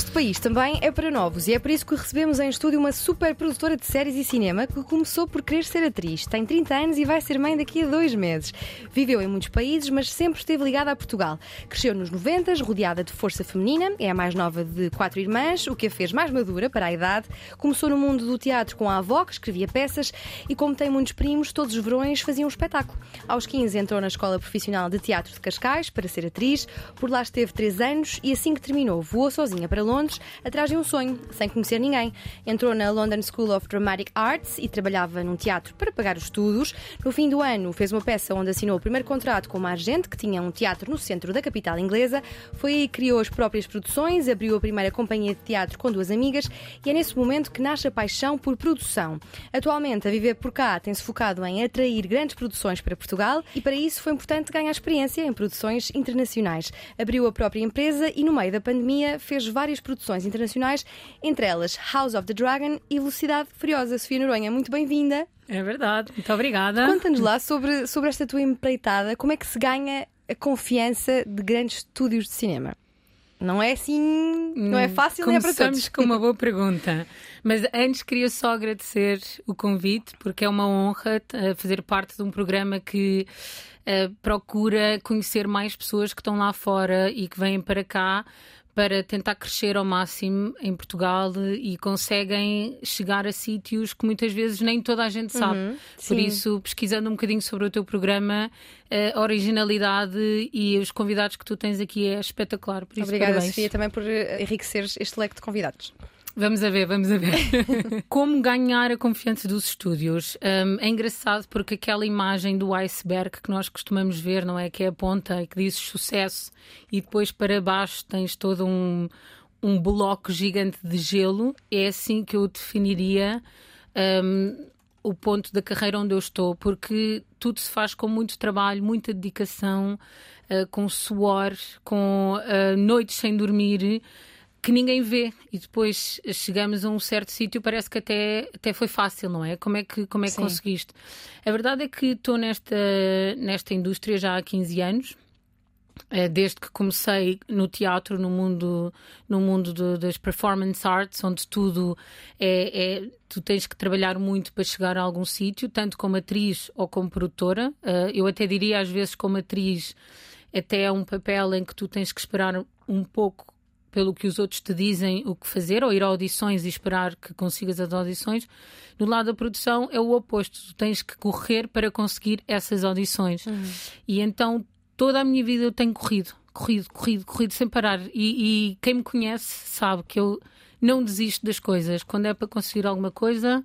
Este país também é para novos e é por isso que recebemos em estúdio uma super produtora de séries e cinema que começou por querer ser atriz. Tem 30 anos e vai ser mãe daqui a dois meses. Viveu em muitos países, mas sempre esteve ligada a Portugal. Cresceu nos 90, rodeada de força feminina, é a mais nova de quatro irmãs, o que a fez mais madura para a idade. Começou no mundo do teatro com a avó, que escrevia peças, e como tem muitos primos, todos os verões faziam um espetáculo. Aos 15 entrou na Escola Profissional de Teatro de Cascais para ser atriz. Por lá esteve 3 anos e assim que terminou, voou sozinha para Londres atrás de um sonho, sem conhecer ninguém. Entrou na London School of Dramatic Arts e trabalhava num teatro para pagar os estudos. No fim do ano, fez uma peça onde assinou o primeiro contrato com uma agente que tinha um teatro no centro da capital inglesa. Foi aí que criou as próprias produções, abriu a primeira companhia de teatro com duas amigas e é nesse momento que nasce a paixão por produção. Atualmente, a viver por cá tem-se focado em atrair grandes produções para Portugal e para isso foi importante ganhar experiência em produções internacionais. Abriu a própria empresa e no meio da pandemia fez várias produções internacionais, entre elas House of the Dragon e Velocidade Furiosa. Sofia Noronha, muito bem-vinda. É verdade, muito obrigada. Conta-nos lá sobre, sobre esta tua empreitada, como é que se ganha a confiança de grandes estúdios de cinema? Não é assim, não é fácil, nem é para todos. com uma boa pergunta. Mas antes queria só agradecer o convite, porque é uma honra uh, fazer parte de um programa que uh, procura conhecer mais pessoas que estão lá fora e que vêm para cá para tentar crescer ao máximo em Portugal e conseguem chegar a sítios que muitas vezes nem toda a gente sabe. Uhum, Por isso, pesquisando um bocadinho sobre o teu programa, a originalidade e os convidados que tu tens aqui é espetacular. Por isso, Obrigada, parabéns. Sofia, também por eh, enriqueceres este leque de convidados. Vamos a ver, vamos a ver. Como ganhar a confiança dos estúdios? Hum, é engraçado porque aquela imagem do iceberg que nós costumamos ver, não é? Que é a ponta e que diz sucesso e depois para baixo tens todo um, um bloco gigante de gelo. É assim que eu definiria hum, o ponto da carreira onde eu estou, porque tudo se faz com muito trabalho, muita dedicação, uh, com suor, com uh, noites sem dormir que ninguém vê e depois chegamos a um certo sítio parece que até, até foi fácil, não é? Como é que, como é que Sim. conseguiste? A verdade é que estou nesta, nesta indústria já há 15 anos eh, desde que comecei no teatro, no mundo, no mundo do- das performance arts, onde tudo é, é- tu tens que trabalhar muito para chegar a algum sítio, tanto como atriz ou como produtora. Eh, eu até diria às vezes como atriz até é um papel em que tu tens que esperar um pouco pelo que os outros te dizem o que fazer, ou ir a audições e esperar que consigas as audições. No lado da produção é o oposto, tu tens que correr para conseguir essas audições. E então toda a minha vida eu tenho corrido, corrido, corrido, corrido sem parar. E, e quem me conhece sabe que eu não desisto das coisas. Quando é para conseguir alguma coisa,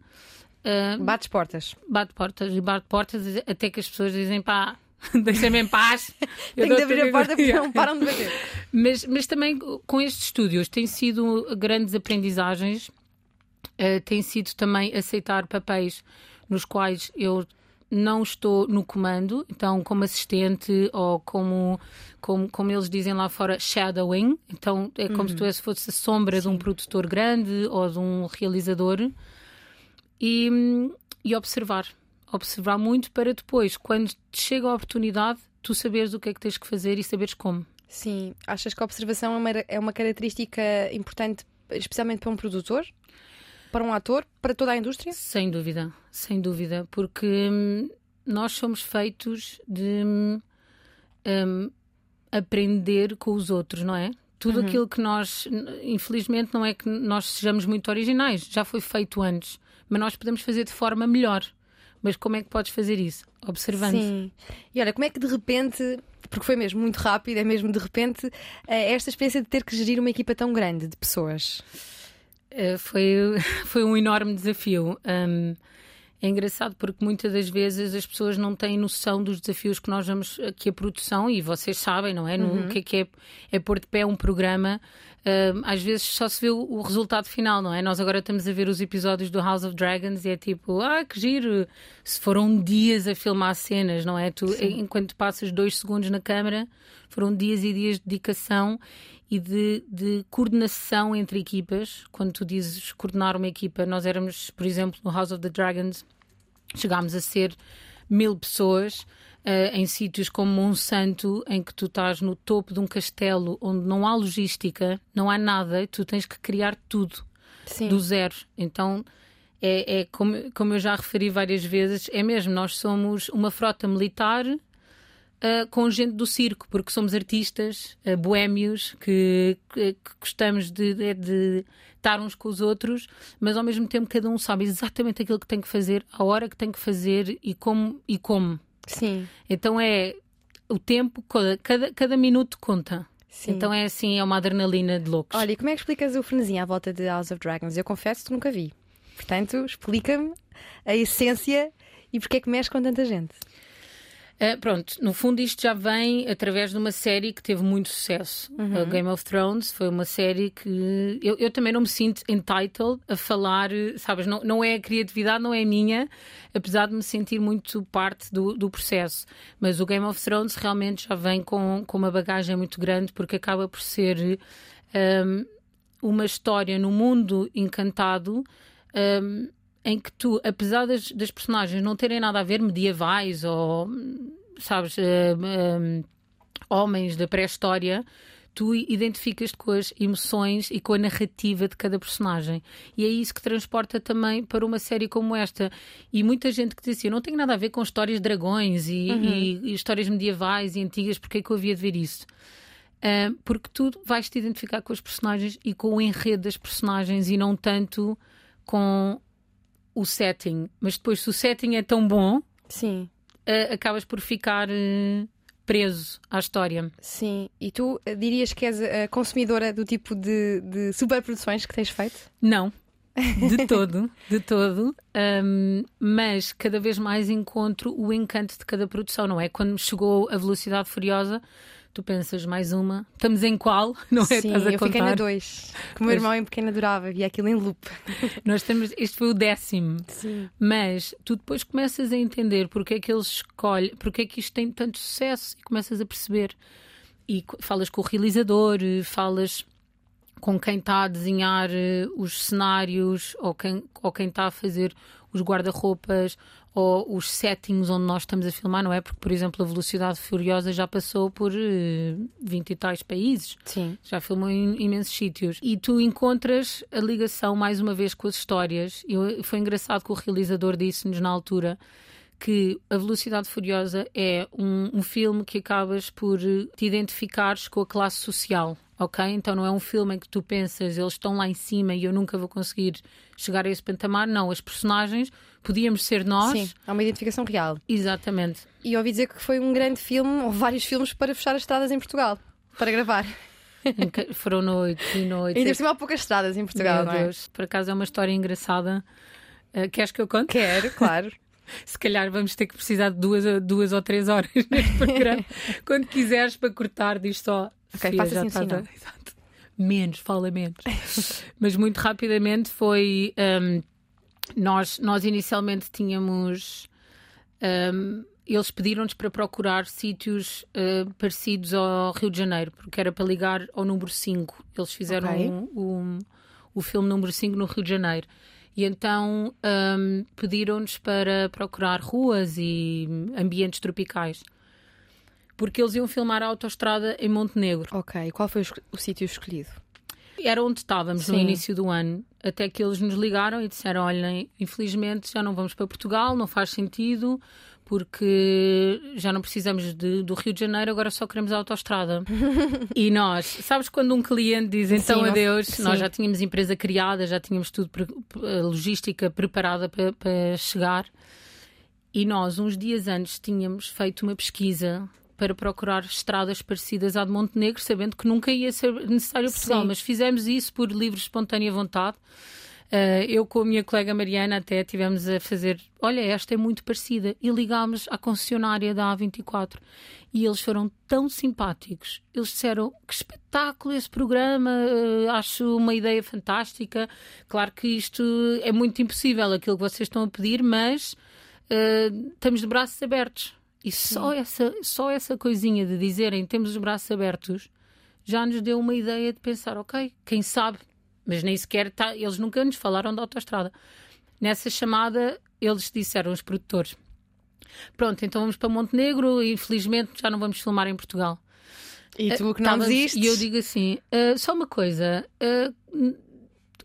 ah, Bates portas. bate portas e bate portas até que as pessoas dizem pá. Deixa-me em paz. Tenho de abrir a vida." porta porque não param de bater. Mas, mas também com estes estúdios tem sido grandes aprendizagens, eh, tem sido também aceitar papéis nos quais eu não estou no comando, então como assistente ou como, como, como eles dizem lá fora, shadowing. Então é como se tu fosse a sombra de um produtor grande ou de um realizador e, e observar. Observar muito para depois, quando te chega a oportunidade, tu saberes o que é que tens que fazer e saberes como. Sim, achas que a observação é uma, é uma característica importante, especialmente para um produtor, para um ator, para toda a indústria? Sem dúvida, sem dúvida, porque hum, nós somos feitos de hum, hum, aprender com os outros, não é? Tudo aquilo que nós, infelizmente, não é que nós sejamos muito originais, já foi feito antes, mas nós podemos fazer de forma melhor. Mas como é que podes fazer isso? Observando. Sim. E olha, como é que de repente, porque foi mesmo muito rápido, é mesmo de repente, eh, esta experiência de ter que gerir uma equipa tão grande de pessoas? Uh, foi, foi um enorme desafio. É engraçado porque muitas das vezes as pessoas não têm noção dos desafios que nós vamos, que a produção, e vocês sabem, não é? No, o que é que é, é pôr de pé um programa uh, às vezes só se vê o, o, resultado final, não é? Nós agora estamos a ver os episódios do House of Dragons e é tipo, ah, que giro! Se foram dias a filmar cenas, não é? Tu, enquanto passas dois segundos na câmara, foram dias e dias de dedicação e de, de, coordenação entre equipas. Quando tu dizes coordenar uma equipa, nós éramos, por exemplo, no House of the Dragons, chegámos a ser mil pessoas em sítios como Monsanto, em que tu estás no topo de um castelo onde não há logística, não há nada, tu tens que criar tudo Sim. do zero. Então. É, é como, como eu já referi várias vezes, é mesmo, nós somos uma frota militar Uh, com gente do circo, porque somos artistas, uh, boémios, que, que, que gostamos de, de, de, estar uns com os outros, mas ao mesmo tempo cada um sabe exatamente aquilo que tem que fazer, a hora que tem que fazer e como. E como. Sim. Então é o tempo, cada, cada minuto conta. Sim. Então é assim, é uma adrenalina de loucos. Olha, e como é que explicas o frenesim à volta de House of Dragons? Eu confesso que nunca vi. Portanto, explica-me a essência e porque é que mexe com tanta gente. Uh, pronto, no fundo isto já vem através de uma série que teve muito sucesso. Uhum. Uh, Game of Thrones foi uma série que eu, eu, também não me sinto entitled a falar, sabes, não, não é a criatividade, não é minha, apesar de me sentir muito parte do, do processo. Mas o Game of Thrones realmente já vem com, com uma bagagem muito grande porque acaba por ser um, uma história no mundo encantado. Um, em que tu, apesar das, das, personagens não terem nada a ver medievais ou, sabes, uh, uh, homens da pré-história, tu identificas-te com as emoções e com a narrativa de cada personagem. E é isso que transporta também para uma série como esta. E muita gente que diz assim: eu não tenho nada a ver com histórias de dragões e, uhum. e, e histórias medievais e antigas, porque é que eu havia de ver isso? Uh, porque tu vais te identificar com os personagens e com o enredo das personagens e não tanto com o setting, mas depois se o setting é tão bom, sim, uh, acabas por ficar uh, preso à história. Sim, e tu uh, dirias que és a consumidora do tipo de, de superproduções que tens feito? Não. De todo, de todo, um, mas cada vez mais encontro o encanto de cada produção, não é? Quando chegou a Velocidade Furiosa, tu pensas mais uma, estamos em qual? Não é? Sim, Estás a eu contar? fiquei na dois. Que o meu irmão em pequeno adorava, via aquilo em loop. Nós estamos, este foi o décimo. Sim. Mas tu depois começas a entender porque é que eles escolhem, porque é que isto tem tanto sucesso e começas a perceber. E falas com o realizador, falas com quem está a desenhar eh, os cenários ou quem, ou quem está a fazer os guarda-roupas ou os settings onde nós estamos a filmar, não é? Porque, por exemplo, a Velocidade Furiosa já passou por uh, eh, 20 e tais países. Sim. Já filmou em imensos sítios. E tu encontras a ligação, mais uma vez, com as histórias. Eu, foi engraçado que o realizador disse-nos na altura que A Velocidade Furiosa é um, um filme que acabas por eh, te identificares com a classe social ok? Então não é um filme em que tu pensas eles estão lá em cima e eu nunca vou conseguir chegar a esse patamar. Não, as personagens podíamos ser nós. Sim, há uma identificação real. Exatamente. E ouvi dizer que foi um grande filme, ou vários filmes, para fechar as estradas em Portugal, para gravar. Foram noites e noites. Ainda por cima há poucas estradas em Portugal, Meu não é? Deus. Por acaso é uma história engraçada. Uh, queres que eu conte? Quero, claro. Se calhar vamos ter que precisar de duas, duas ou três horas neste programa. Quando quiseres para cortar, diz só. Ok, Sofia, faça assim, está, Exato. Menos, fala menos. Mas muito rapidamente foi. Um, nós, nós inicialmente tínhamos. Um, eles pediram-nos para procurar sítios uh, parecidos ao Rio de Janeiro, porque era para ligar ao número 5. Eles fizeram okay. um, um, o filme número 5 no Rio de Janeiro. E então um, pediram-nos para procurar ruas e ambientes tropicais. Porque eles iam filmar a autoestrada em Montenegro. Ok, qual foi o, o sítio escolhido? Era onde estávamos Sim. no início do ano, até que eles nos ligaram e disseram: Olhem, infelizmente já não vamos para Portugal, não faz sentido, porque já não precisamos de, do Rio de Janeiro, agora só queremos a autoestrada. e nós, sabes quando um cliente diz então sim, adeus, sim. nós já tínhamos empresa criada, já tínhamos tudo, a logística preparada para, para chegar. E nós, uns dias antes, tínhamos feito uma pesquisa para procurar estradas parecidas à de Montenegro, sabendo que nunca ia ser necessário Portugal, Sim. mas fizemos isso por livre espontânea vontade. Uh, eu com a minha colega Mariana até tivemos a fazer, olha, esta é muito parecida, e ligámos à concessionária da A24 e eles foram tão simpáticos. Eles disseram que espetáculo esse programa, uh, acho uma ideia fantástica. Claro que isto é muito impossível, aquilo que vocês estão a pedir, mas uh, estamos de braços abertos. E só essa, só essa coisinha de dizerem temos os braços abertos já nos deu uma ideia de pensar, ok, quem sabe, mas nem sequer tá, eles nunca nos falaram da autoestrada. Nessa chamada, eles disseram, os produtores, pronto, então vamos para Montenegro e infelizmente já não vamos filmar em Portugal. E tu que não desistes? E eu digo assim, uh, só uma coisa, uh,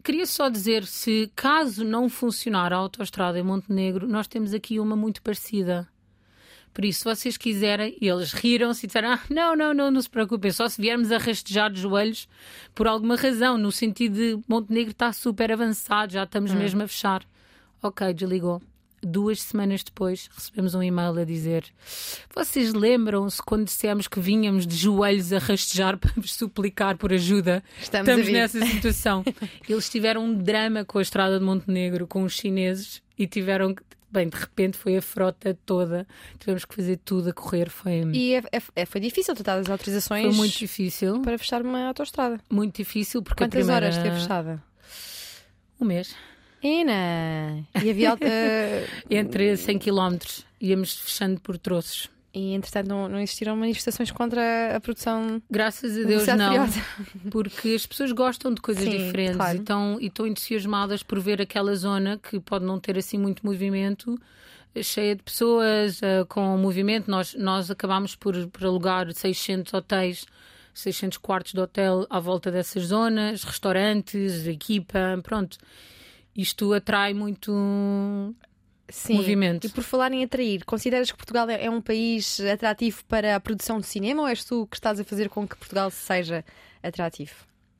queria só dizer se caso não funcionar a autoestrada em Montenegro, nós temos aqui uma muito parecida. Por isso, se vocês quiserem, eles riram-se e disseram: ah, não, não, não, não se preocupem, só se viermos a rastejar de joelhos por alguma razão, no sentido de Montenegro está super avançado, já estamos hum. mesmo a fechar. Ok, desligou. Duas semanas depois recebemos um e-mail a dizer: Vocês lembram-se quando dissemos que vínhamos de joelhos a rastejar para vos suplicar por ajuda? Estamos, Estamos nessa situação. Eles tiveram um drama com a estrada de Montenegro, com os chineses, e tiveram Bem, de repente foi a frota toda, tivemos que fazer tudo a correr. Foi... E é, é, é foi difícil tratar as autorizações. Foi muito difícil. Para fechar uma autostrada. Muito difícil, porque Quantas a primeira... horas teve fechada? Um mês. Ina! E havia. uh... Entre 100 km íamos fechando por troços. E entretanto não, não, existiram manifestações contra a produção. Graças a Deus não. Porque as pessoas gostam de coisas Sim, diferentes claro. e, estão, e estão entusiasmadas por ver aquela zona que pode não ter assim muito movimento, cheia de pessoas, uh, com movimento. Nós, nós acabámos por, por alugar 600 hotéis. 600 quartos de hotel à volta dessas zonas, restaurantes, equipa, pronto. Isto atrai muito Sim. movimento. E por falar em atrair, consideras que Portugal é, é um país atrativo para a produção de cinema ou és tu que estás a fazer com que Portugal seja atrativo?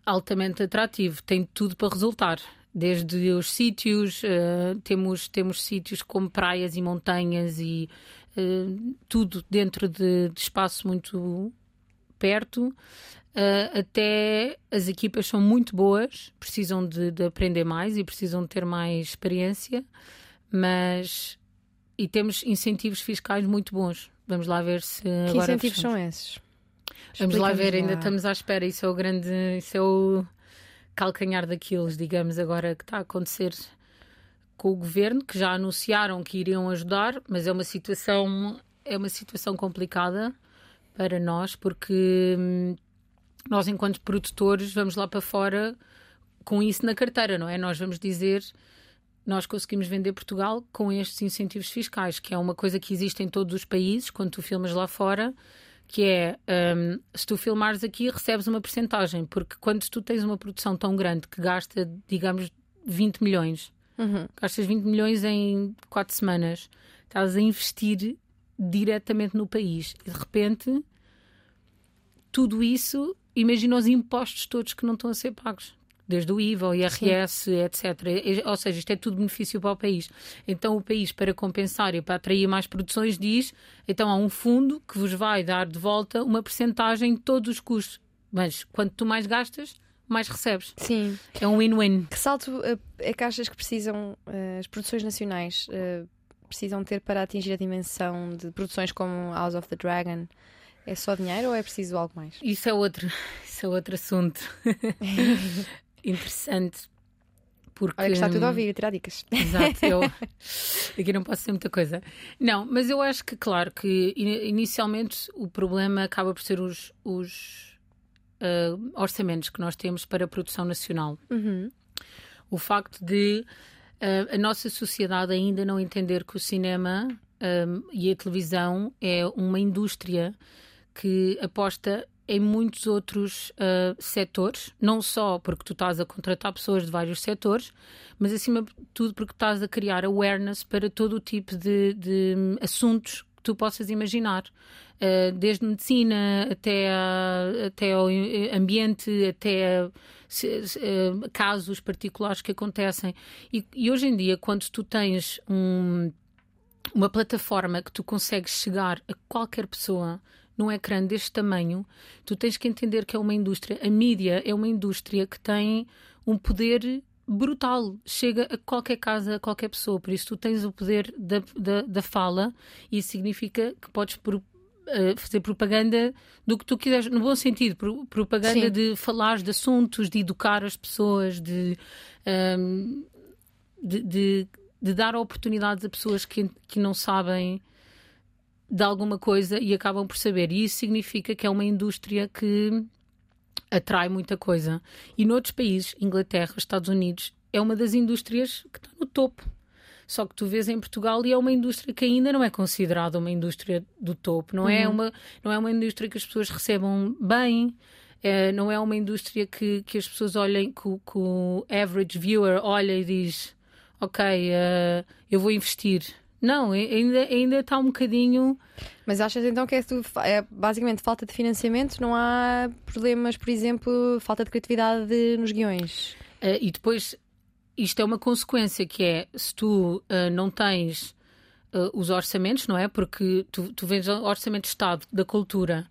Altamente atrativo, tem tudo para resultar. Desde os sítios, uh, temos, temos sítios como praias e montanhas e uh, tudo dentro de, de, espaço muito perto. Uh, até as equipas são muito boas, precisam de, de aprender mais e precisam de ter mais experiência mas e temos incentivos fiscais muito bons. Vamos lá ver se que incentivos são esses? Vamos lá ver, ainda estamos à espera. Isso é o grande, isso é o calcanhar daqueles, digamos, agora que está a acontecer com o governo, que já anunciaram que iriam ajudar, mas é uma situação é uma situação complicada para nós porque hum, nós enquanto produtores vamos lá para fora com isso na carteira, não é? Nós vamos dizer nós conseguimos vender Portugal com estes incentivos fiscais, que é uma coisa que existe em todos os países, quando tu filmas lá fora, que é um, se tu filmares aqui, recebes uma percentagem, porque quando tu tens uma produção tão grande que gasta, digamos, 20 milhões, uhum. gastas 20 milhões em 4 semanas, estás a investir diretamente no país e de repente tudo isso, imagina os impostos todos que não estão a ser pagos desde o IVA, o IRS, Sim. etc. Ou seja, isto é tudo benefício para o país. Então o país, para compensar e para atrair mais produções, diz então há um fundo que vos vai dar de volta uma percentagem de todos os custos. Mas quanto tu mais gastas, mais recebes. Sim. É um win-win. Que salto uh, é que achas que precisam uh, as produções nacionais uh, precisam ter para atingir a dimensão de produções como House of the Dragon? É só dinheiro ou é preciso algo mais? Isso é outro, isso é outro assunto. interessante. Porque... Olha que está tudo a ouvir e tirar dicas. Exato, eu aqui não posso ser muita coisa. Não, mas eu acho que, claro, que inicialmente o problema acaba por ser os, os uh, orçamentos que nós temos para a produção nacional. Uhum. O facto de uh, a nossa sociedade ainda não entender que o cinema um, e a televisão é uma indústria que aposta em muitos outros uh, setores, não só porque tu estás a contratar pessoas de vários setores, mas acima de tudo porque estás a criar awareness para todo o tipo de, de assuntos que tu possas imaginar. Uh, desde medicina até, a, até ao ambiente, até a, a, casos particulares que acontecem. E, e, hoje em dia, quando tu tens um, uma plataforma que tu consegues chegar a qualquer pessoa num ecrã deste tamanho, tu tens que entender que é uma indústria, a mídia é uma indústria que tem um poder brutal. Chega a qualquer casa, a qualquer pessoa. Por isso, tu tens o poder da, da, da fala e isso significa que podes uh, fazer propaganda do que tu quiseres, no bom sentido, pro, propaganda Sim. de falar de assuntos, de educar as pessoas, de, um, de, de, de dar oportunidades a pessoas que, que não sabem de alguma coisa e acabam por saber. E isso significa que é uma indústria que atrai muita coisa. E noutros países, Inglaterra, Estados Unidos, é uma das indústrias que está no topo. Só que tu vês em Portugal e é uma indústria que ainda não é considerada uma indústria do topo. Não, é, uma, não é uma indústria que as pessoas recebam bem. é, não é uma indústria que, que as pessoas olhem, que, o- que o average viewer olha e diz: Ok, eh, eu vou investir. Não, ainda, ainda está um bocadinho. Mas achas então que é, é basicamente falta de financiamento? Não há problemas, por exemplo, falta de criatividade nos guiões? Uh, e depois, isto é uma consequência que é se tu uh, não tens uh, os orçamentos, não é? Porque tu, tu vês o orçamento de Estado da cultura.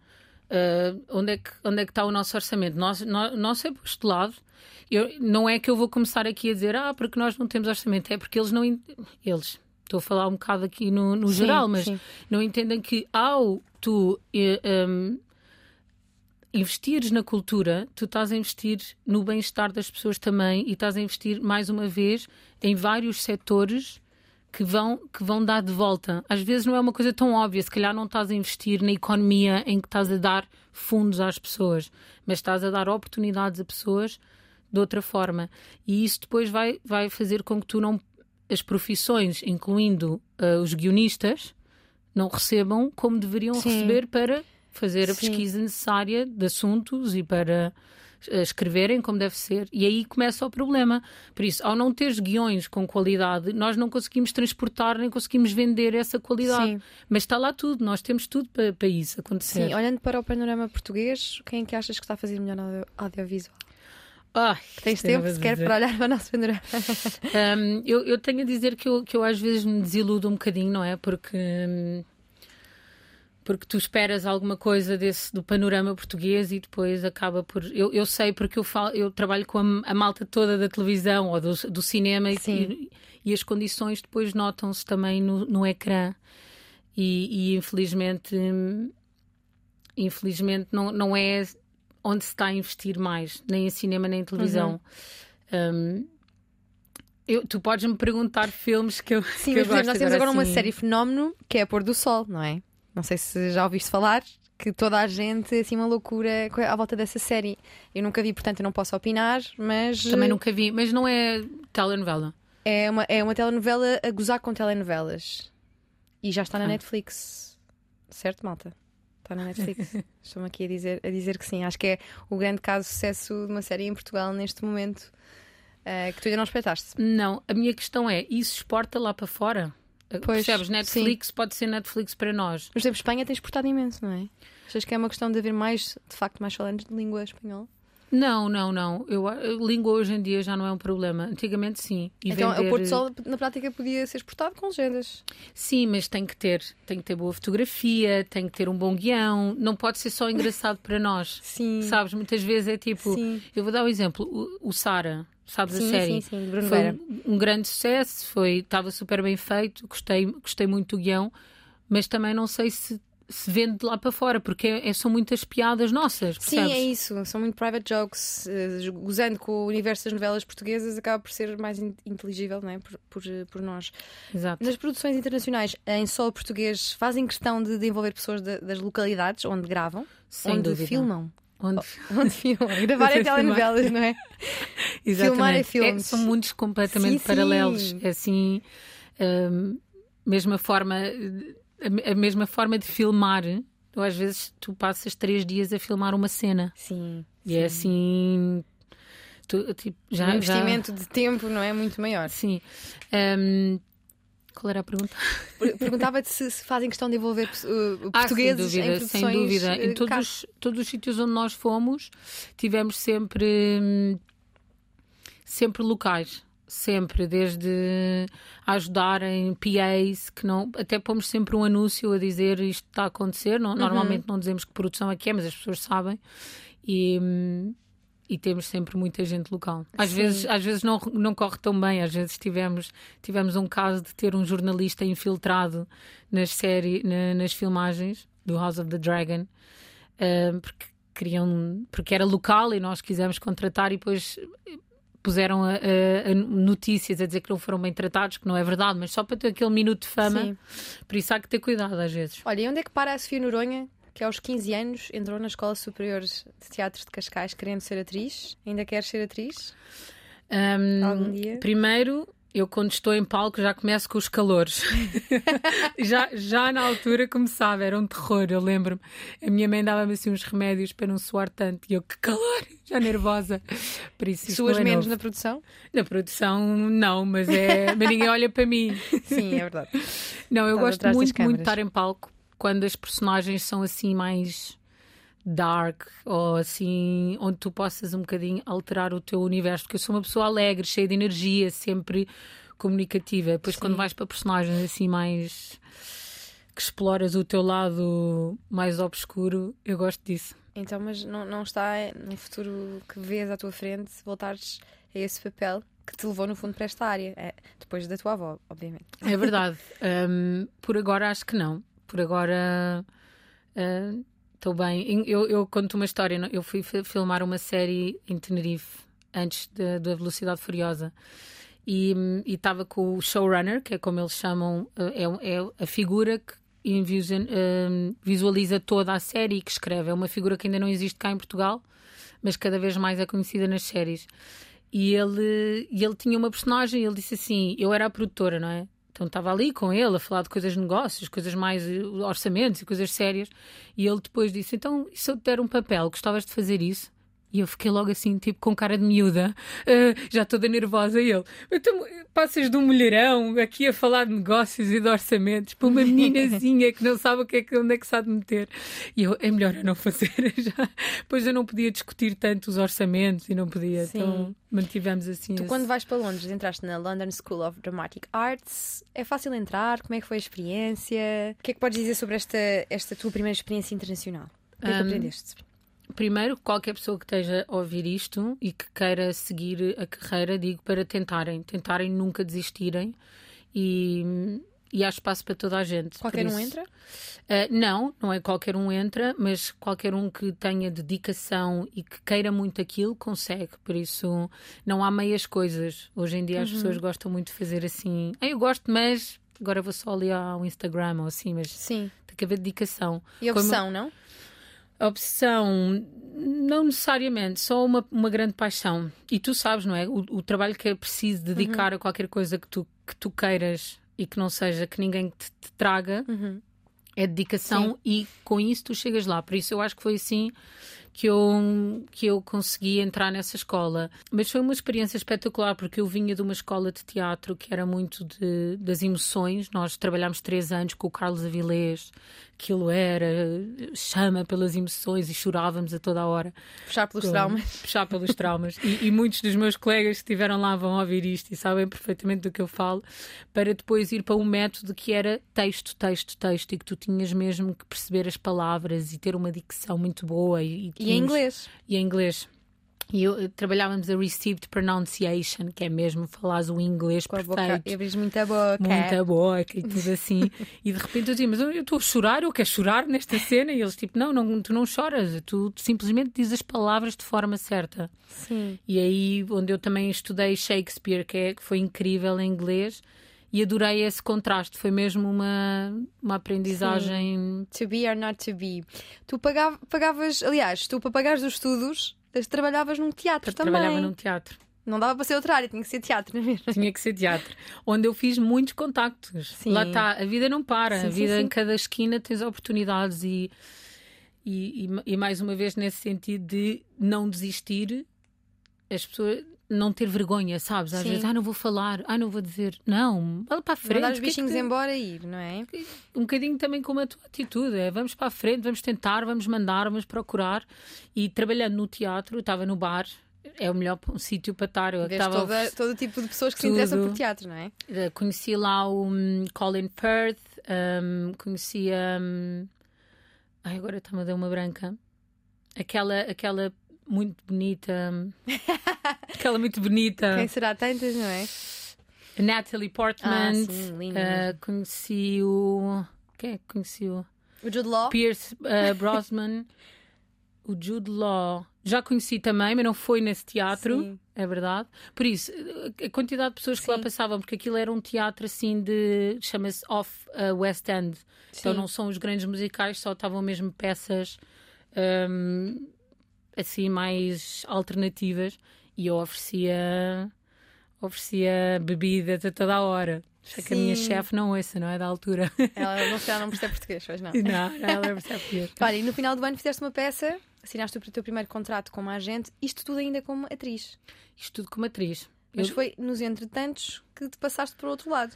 onde, é que, onde é que está o nosso orçamento? Nós, nosso é postulado. Eu, não é que eu vou começar aqui a dizer, ah, porque nós não temos orçamento, é porque eles não. Eles. Estou a falar um bocado aqui no, no Sim, geral, mas sim. não entendem que ao tu eh, um, investires na cultura, tu estás a investir no bem-estar das pessoas também e estás a investir mais uma vez em vários setores que vão, que vão dar de volta. Às vezes não é uma coisa tão óbvia, se calhar não estás a investir na economia em que estás a dar fundos às pessoas, mas estás a dar oportunidades a pessoas de outra forma. E isso depois vai, vai fazer com que tu não. As profissões, incluindo ah, os guionistas, não recebam como deveriam Sim. receber para fazer a Sim. pesquisa necessária de assuntos e para eh, escreverem como deve ser. E aí começa o problema. Por isso, ao não teres guiões com qualidade, nós não conseguimos transportar nem conseguimos vender essa qualidade. Sim. Mas está lá tudo, nós temos tudo para, para isso acontecer. Sim, olhando para o panorama português, quem é que achas que está a fazer melhor audio- audiovisual? Tens tempo sequer para olhar para o nosso panorama? Um, eu, eu tenho a dizer que eu, que eu às vezes me desiludo um bocadinho, não é? Porque, hum, porque tu esperas alguma coisa desse, do panorama português e depois acaba por. Eu, eu sei porque eu, falo, eu trabalho com a, a malta toda da televisão ou do, do cinema e, e, e as condições depois notam-se também no, no ecrã. E, e, infelizmente, hum, infelizmente não, não é onde se está a investir mais, nem em cinema nem em televisão. Uhum. Um, eu- tu podes me perguntar filmes que eu. Sim, que eu mas exemplo, gosto nós temos agora uma assim. série fenómeno que é a Pôr do Sol, não é? Não sei se já ouviste falar que toda a gente, assim, uma loucura à volta dessa série. Eu nunca vi, portanto, eu não posso opinar, mas Também nunca vi, mas não é telenovela. é uma, é uma telenovela a gozar com telenovelas. E já está na Ah. Netflix. Certo, malta? Está na Netflix. Estou-me aqui a dizer, a dizer que sim. Acho que é o grande caso de sucesso de uma série em Portugal neste momento eh, que tu ainda não espeitaste. Não, a minha questão é: isso exporta lá para fora? Pois, Percebes? Netflix pode ser Netflix para nós. Mas, por exemplo, Espanha tem exportado imenso, não é? Achas que é uma questão de haver mais, de facto, mais falantes de língua espanhola? Não, não, não. Eu, língua hoje em dia já não é um problema. Antigamente sim. E então, vender- o Porto Sol, na prática, podia ser exportado com legendas. Sim, mas tem que ter, tem que ter boa fotografia, tem que ter um bom guião. Não pode ser só engraçado para nós. Sim. Sabes? Muitas vezes é tipo. Sim. Eu vou dar um exemplo. O, o Sara, sabes Sim, a série? sim, sim, de Bruno foi um, um grande sucesso, foi estava super bem feito, gostei, gostei muito do guião, mas também não sei se se vende de lá para fora, porque é- é- são muitas piadas nossas, Sim, percebes? é isso. São muito private jokes. eh, gozando com o universo das novelas portuguesas, acaba por ser mais in- inteligível não é? por, por, eh, por nós. Exato. Nas produções internacionais, em solo português, fazem questão de, de envolver pessoas da- das localidades onde gravam, Sem onde dúvida. filmam. Onde... Onde filmam. Gravar é filmar. telenovelas, não é? Exatamente. Filmar é filmes. são mundos completamente Sim, paralelos. sim. É assim, hum, mesma forma, a, a mesma forma de filmar. Tu, às vezes tu passas três dias a filmar uma cena Sim. e é assim. tu, tipo, já, o já- investimento de tempo não é muito maior. Sim. Hum, qual era a pergunta? Per- Perguntava-te se, se fazem questão de envolver uh, Ah, portugueses sem em dúvida, produções. sem dúvida. eh, Em todos, os- todos os sítios onde nós fomos, tivemos sempre, hum, sempre locais. Sempre, desde a ajudar em PAs, que não, até pomos sempre um anúncio a dizer isto está a acontecer. Uhum. Não- Normalmente não dizemos que produção é que é, mas as pessoas sabem. E, e temos sempre muita gente local. Às Sim. vezes, às vezes não, não corre tão bem, às vezes tivemos, tivemos um caso de ter um jornalista infiltrado nas série, na- nas filmagens do House of the Dragon, eh, porque queriam, porque era local e nós quisemos contratar e depois puseram a, a- a notícias a dizer que não foram bem tratados, que não é verdade, mas só para ter aquele minuto de fama. Sim. Por isso há que ter cuidado às vezes. Olha, e onde é que para a Sofia Noronha, que aos 15 anos entrou na Escola Superior de Teatro de Cascais querendo ser atriz? Ainda quer ser atriz? Um, Algum dia? Primeiro, eu quando estou em palco já começo com os calores. já, já na altura começava, era um terror, eu lembro-me. A minha mãe dava-me assim uns remédios para não suar tanto e eu, que calor, já nervosa. Por isso, Suas é menos novo. na produção? na produção, não, mas, é... mas ninguém olha para mim. Sim, é verdade. Não, eu Estás gosto muito, muito de estar em palco quando as personagens são assim mais dark ou assim, onde tu possas um bocadinho alterar o teu universo, porque eu sou uma pessoa alegre, cheia de energia, sempre comunicativa. Depois, quando vais para personagens assim mais que exploras o teu lado mais obscuro, eu gosto disso. Então, mas não, não está no futuro que vês à tua frente voltares a esse papel que te levou, no fundo, para esta área? É, depois da tua avó, obviamente. É verdade. Hum, por agora acho que não. Por agora hum, estou bem. Eu, eu conto uma história. Eu fui fi- filmar uma série em Tenerife antes da da Velocidade Furiosa. E estava com o showrunner, que é como eles chamam, eh, é, é a figura que hum, visualiza toda a série e que escreve. É uma figura que ainda não existe cá em Portugal, mas cada vez mais é conhecida nas séries. E ele, ele tinha uma personagem, ele disse assim: Eu era a produtora, não é? Então estava ali com ele a falar de coisas de negócios, coisas mais eh, orçamentos e coisas sérias. E ele depois disse: Então, se eu te der um papel, gostavas de fazer isso? E eu fiquei logo assim, tipo, com cara de miúda, ah, já toda nervosa. E ele, então, passas de um mulherão aqui a falar de negócios e de orçamentos para uma meninazinha que não sabe o que é que, onde é que se há de meter. E eu, é melhor eu não fazer já. Pois eu não podia discutir tanto os orçamentos e não podia. Sim. Então mantivemos assim. Tu, esse- quando vais para Londres, entraste na London School of Dramatic Arts. É fácil entrar? Como é que foi a experiência? O que é que podes dizer sobre esta, esta tua primeira experiência internacional? O que é que Um, aprendeste? Primeiro, qualquer pessoa que esteja a ouvir isto e que queira seguir a carreira, digo para tentarem, tentarem nunca desistirem e, e há espaço para toda a gente. Qualquer um entra? Uh, não, não é qualquer um entra, mas qualquer um que tenha dedicação e que queira muito aquilo consegue. Por isso, não há meias coisas. Hoje em dia as pessoas gostam muito de fazer assim. Ah, eu gosto, mas agora vou só ali ao Instagram ou assim, mas Sim. tem que haver dedicação. E a Como- opção, não? Opção, não necessariamente, só uma, uma grande paixão. E tu sabes, não é? O, o trabalho que é preciso dedicar a qualquer coisa que tu, que tu queiras e que não seja que ninguém te, te traga Uhum. é dedicação e com isso tu chegas lá. Por isso eu acho que foi assim que eu, que eu consegui entrar nessa escola. Mas foi uma experiência espetacular porque eu vinha de uma escola de teatro que era muito de, das emoções. Nós trabalhámos três anos com o Carlos Avilés, aquilo era chama pelas emoções e chorávamos a toda a hora. Puxar pelos Com- traumas. Puxar pelos traumas. E, e muitos dos meus colegas que estiveram lá vão ouvir isto e sabem perfeitamente do que eu falo, para depois ir para um método que era texto, texto, texto, e que tu tinhas mesmo que perceber as palavras e ter uma dicção muito boa. E, E em tínhamos- inglês? E em inglês. E eu, eh, trabalhávamos a Received Pronunciation, que é mesmo falares o inglês Com a boca. perfeito. E abres muita boca. Muita boca e tudo assim. e de repente eu dizia, mas eu estou a chorar, eu quero chorar nesta cena. E eles tipo, não, não tu não choras, tu simplesmente dizes as palavras de forma certa. Sim. E aí, onde eu também estudei Shakespeare, que, é, que foi incrível em inglês, e adorei esse contraste. Foi mesmo uma, uma aprendizagem. To be or not to be. Tu pagava- pagavas, aliás, tu para pagares os estudos, trabalhavas num teatro também. Trabalhava num teatro. Não dava para ser outra área, tinha que ser teatro, não é mesmo? Tinha que ser teatro. Onde eu fiz muitos contactos. Sim. Lá está, a vida não para. Sim, a vida sim. em cada esquina tens oportunidades e, e, e, e mais uma vez nesse sentido de não desistir, as pessoas não ter vergonha, sabes? Às Sim. vezes, ah, não vou falar, ah, não vou dizer. Não, vai para a frente. Mandar os o que é que bichinhos embora e ir, não é? um bocadinho também como a tua atitude, é vamos para a frente, vamos tentar, vamos mandar, vamos procurar. E trabalhando no teatro, eu estava no bar, é o melhor p- sítio para estar. Eu Vês estava toda, todo tipo de pessoas que se Tudo. interessam por teatro, não é? Eh, conheci lá o hum, Colin Firth, hum, conhecia. hum, ai, agora está-me a dar uma branca. Aquela, aquela muito bonita. aquela muito bonita. Quem será tantas, não é? A Natalie Portman. Ah, sim, linda Uh, conheci o. Quem é que conheci o? O Jude Law. Pierce uh, Brosnan. o Jude Law. Já conheci também, mas não foi nesse teatro. Sim. É verdade. Por isso, a quantidade de pessoas que lá Sim. passavam, porque aquilo era um teatro assim de. chama-se Off uh, West End. Então Sim. não são os grandes musicais, só estavam mesmo peças um, assim mais alternativas. E eu oferecia. oferecia bebidas a toda a hora. Só que a minha chefe não ouça, não é? Da altura. Ela não, calhar não percebe português, pois não. não, ela é percebe Olha, e no final do ano fizeste uma peça, assinaste o teu primeiro contrato como agente, isto tudo ainda como atriz. Isto tudo como atriz. Mas Eu- foi nos entretantos que te passaste para o outro lado.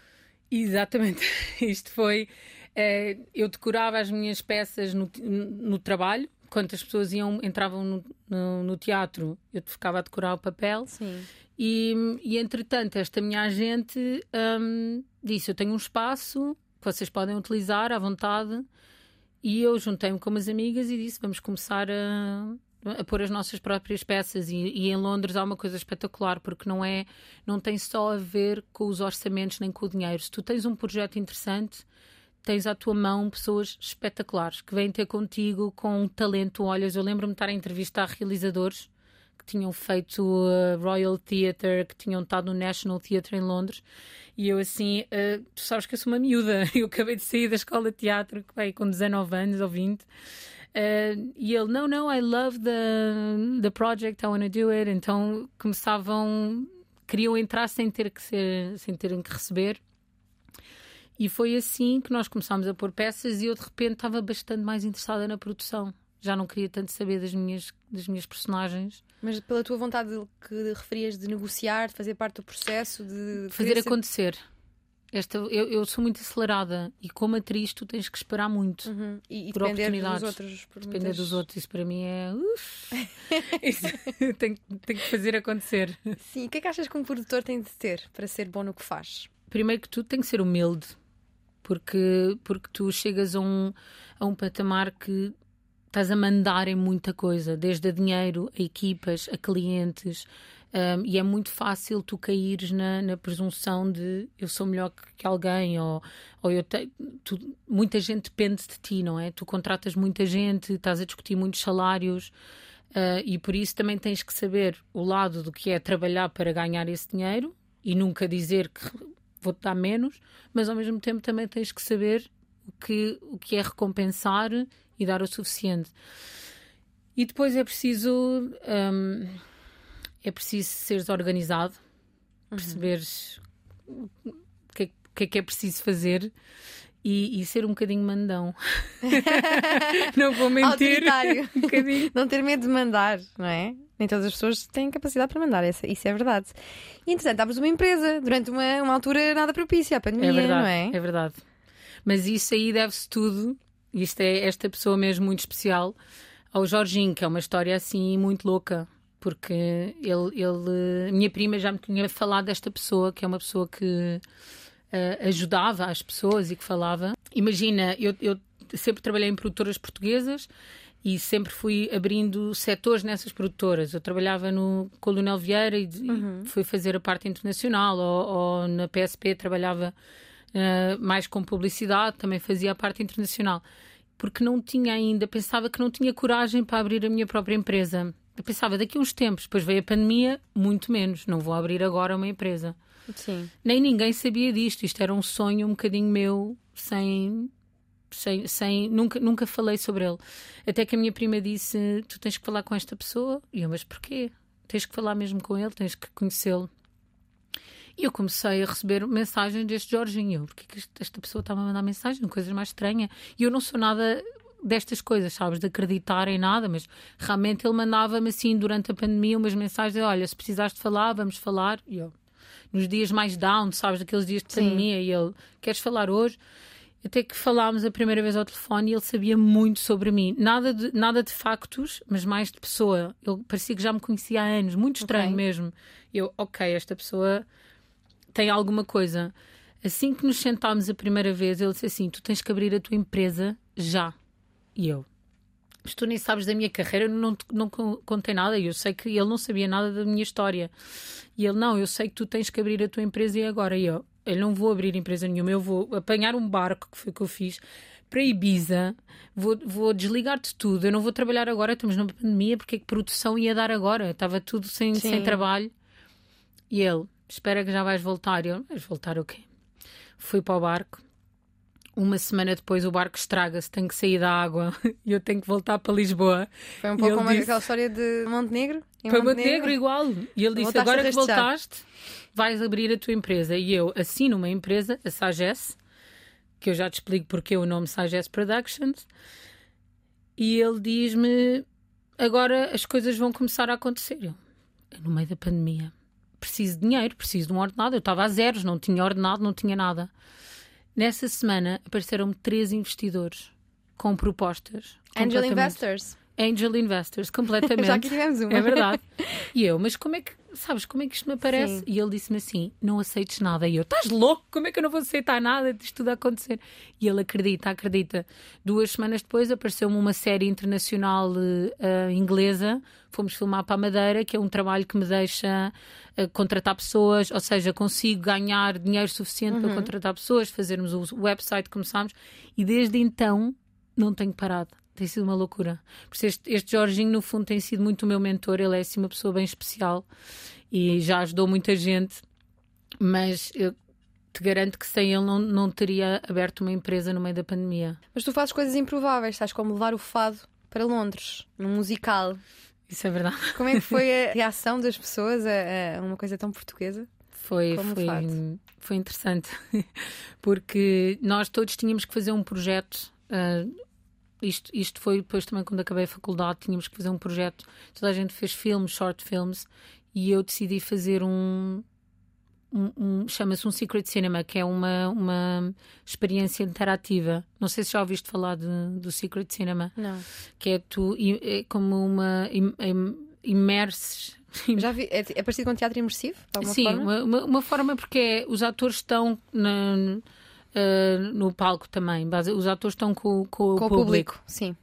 Exatamente. Isto foi. eh, eu decorava as minhas peças no, no trabalho. Quando as pessoas iam, entravam no, no, no teatro, eu ficava a decorar o papel. Sim. E, e entretanto, esta minha agente hum, disse: Eu tenho um espaço que vocês podem utilizar à vontade. E eu juntei-me com umas amigas e disse: Vamos começar a, a pôr as nossas próprias peças. E, e em Londres há uma coisa espetacular, porque não é, não tem só a ver com os orçamentos nem com o dinheiro. Se tu tens um projeto interessante, tens à tua mão pessoas espetaculares que vêm ter contigo com um talento. Olhas, eu lembro-me de estar a entrevistar realizadores que tinham feito uh, Royal Theatre, que tinham estado no National Theatre em Londres. E eu assim, uh, tu sabes que eu sou uma miúda, eu acabei de sair da escola de teatro, vai com 19 anos ou 20. Uh, e ele, não, não, I love the, the project, I want to do it. Então começavam, queriam entrar sem ter que ser, sem terem que receber. E foi assim que nós começámos a pôr peças e eu de repente estava bastante mais interessada na produção. Já não queria tanto saber das minhas, das minhas personagens. Mas pela tua vontade que referias de negociar, de fazer parte do processo, de Fazer acontecer. Esta, eu, eu sou muito acelerada e como atriz tu tens que esperar muito. Uhum. e, e por depender dos outros. Por Depender muitas- dos outros, isso para mim é. uf. isso tem, tem que fazer acontecer. Sim, o que é que achas que um produtor tem de ter para ser bom no que faz? primeiro que tudo tem que ser humilde porque porque tu chegas a um a um patamar que estás a mandar em muita coisa desde a dinheiro a equipas a clientes um, e é muito fácil tu caíres na, na presunção de eu sou melhor que, que alguém ou, ou eu te, tu, muita gente depende de ti não é? Tu contratas muita gente estás a discutir muitos salários Uh, e por isso também tens que saber o lado do que é trabalhar para ganhar esse dinheiro e nunca dizer que vou-te dar menos, mas ao mesmo tempo também tens que saber o que, o que é recompensar e dar o suficiente. E depois é preciso hum, é preciso seres organizado, perceberes o que, é, o que é que é preciso fazer e, e ser um bocadinho mandão. Não vou mentir. Um bocadinho. Não ter medo de mandar, não é? Nem todas as pessoas têm capacidade para mandar, essa- isso é verdade. E entretanto, abres uma empresa durante uma, uma altura nada propícia à pandemia, É verdade, não é? é verdade. Mas isso aí deve-se tudo, isto é esta pessoa mesmo muito especial, ao Jorginho, que é uma história assim muito louca. Porque ele, ele, a minha prima já me tinha falado desta pessoa, que é uma pessoa que eh, ajudava as pessoas e que falava. Imagina, eu, eu sempre trabalhei em produtoras portuguesas e sempre fui abrindo setores nessas produtoras. Eu trabalhava no Colonel Vieira e, e fui fazer a parte internacional, ou, ou na PSP trabalhava eh, mais com publicidade, também fazia a parte internacional. Porque não tinha ainda, pensava que não tinha coragem para abrir a minha própria empresa. Eu pensava, daqui a uns tempos, depois veio a pandemia, muito menos, não vou abrir agora uma empresa Sim. nem ninguém sabia disto. Isto era um sonho um bocadinho meu, sem. Sem, sem nunca, nunca falei sobre ele. Até que a minha prima disse: Tu tens que falar com esta pessoa. E eu, mas porquê? Tens que falar mesmo com ele, tens que conhecê-lo. E eu comecei a receber mensagens deste Jorginho. Eu, Porquê que esta pessoa estava a mandar mensagem? Coisas mais estranhas. E eu não sou nada destas coisas, sabes? De acreditar em nada, mas realmente ele mandava-me assim durante a pandemia umas mensagens: Olha, se precisares de falar, vamos falar. E eu, nos dias mais down, sabes, daqueles dias de Sim. pandemia, e ele, queres falar hoje? Até que falámos a primeira vez ao telefone e ele sabia muito sobre mim. Nada de, nada de factos, mas mais de pessoa. Ele parecia que já me conhecia há anos, muito estranho Ok. mesmo. Eu, ok, esta pessoa tem alguma coisa. Assim que nos sentámos a primeira vez, ele disse assim: Tu tens que abrir a tua empresa já. E eu, mas tu nem sabes da minha carreira, não, não contei nada. E eu sei que ele não sabia nada da minha história. E ele, não, eu sei que tu tens que abrir a tua empresa e agora. E eu, eu não vou abrir empresa nenhuma, eu vou apanhar um barco, que foi o que eu fiz, para Ibiza, vou, vou desligar-te tudo. Eu não vou trabalhar agora, estamos numa pandemia, porque é que produção ia dar agora? Estava tudo sem, sem trabalho. E ele, espera que já vais voltar. Eu, vais voltar o quê? Fui para o barco uma semana depois o barco estraga-se, tem que sair da água e eu tenho que voltar para Lisboa. Foi um pouco como disse... aquela história de Montenegro? Foi Montenegro igual. E ele disse: Agora que voltaste, vais abrir a tua empresa. E eu assino uma empresa, a Sagesse, que eu já te explico porque o nome Sagesse Productions. E ele diz-me: Agora as coisas vão começar a acontecer. Eu, no meio da pandemia, preciso de dinheiro, preciso de um ordenado. Eu estava a zeros, não tinha ordenado, não tinha nada. Nessa semana apareceram-me três investidores com propostas. Angel Investors. Angel Investors, completamente. Já que tivemos uma. É verdade. E eu, mas como é que, sabes, como é que isto me aparece? Sim. E ele disse-me assim: não aceites nada. E eu, estás louco? Como é que eu não vou aceitar nada disto tudo a acontecer? E ele acredita, acredita. Duas semanas depois apareceu-me uma série internacional uh, inglesa. Fomos filmar para a Madeira, que é um trabalho que me deixa uh, contratar pessoas, ou seja, consigo ganhar dinheiro suficiente uhum. para contratar pessoas, fazermos o website, começámos. E desde então não tenho parado tem sido uma loucura. Por este, este Jorginho, no fundo, tem sido muito o meu mentor. Ele é assim uma pessoa bem especial e já ajudou muita gente, mas eu te garanto que sem ele não, não teria aberto uma empresa no meio da pandemia. Mas tu fazes coisas improváveis, estás como levar o fado para Londres, num musical. Isso é verdade. Como é que foi a reação das pessoas a, a uma coisa tão portuguesa? Foi, foi, foi interessante, porque nós todos tínhamos que fazer um projeto. Uh, isto, isto foi depois também quando acabei a faculdade, tínhamos que fazer um projeto. Toda a gente fez filmes, short films, e eu decidi fazer um. um, um chama-se um Secret Cinema, que é uma, uma experiência interativa. Não sei se já ouviste falar de, do Secret Cinema. Não. Que é tu, é como uma. imerses já vi, é, é parecido com teatro imersivo? Sim, forma? Uma, uma, uma, forma porque é, os atores estão na, uh, no palco também. Os atores estão com, com, com o público. público. Sim.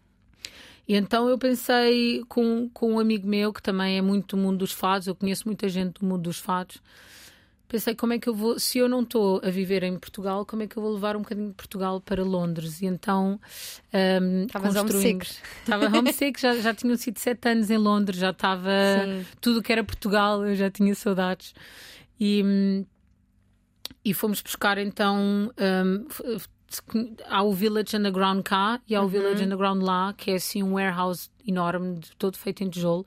E então eu pensei com, com um amigo meu que também é muito do mundo dos fados, eu conheço muita gente do mundo dos fados. Pensei como é que eu vou, se eu não estou a viver em Portugal, como é que eu vou levar um bocadinho de Portugal para Londres? E então um, Estavas homesick. Estava homesick, já, já tinham sido sete anos em Londres, já estava tudo que era Portugal, eu já tinha saudades. E, hum, e fomos buscar então. Um, há o Village Underground cá e há o uhum. Village Underground lá, que é assim um warehouse enorme, todo feito em tijolo.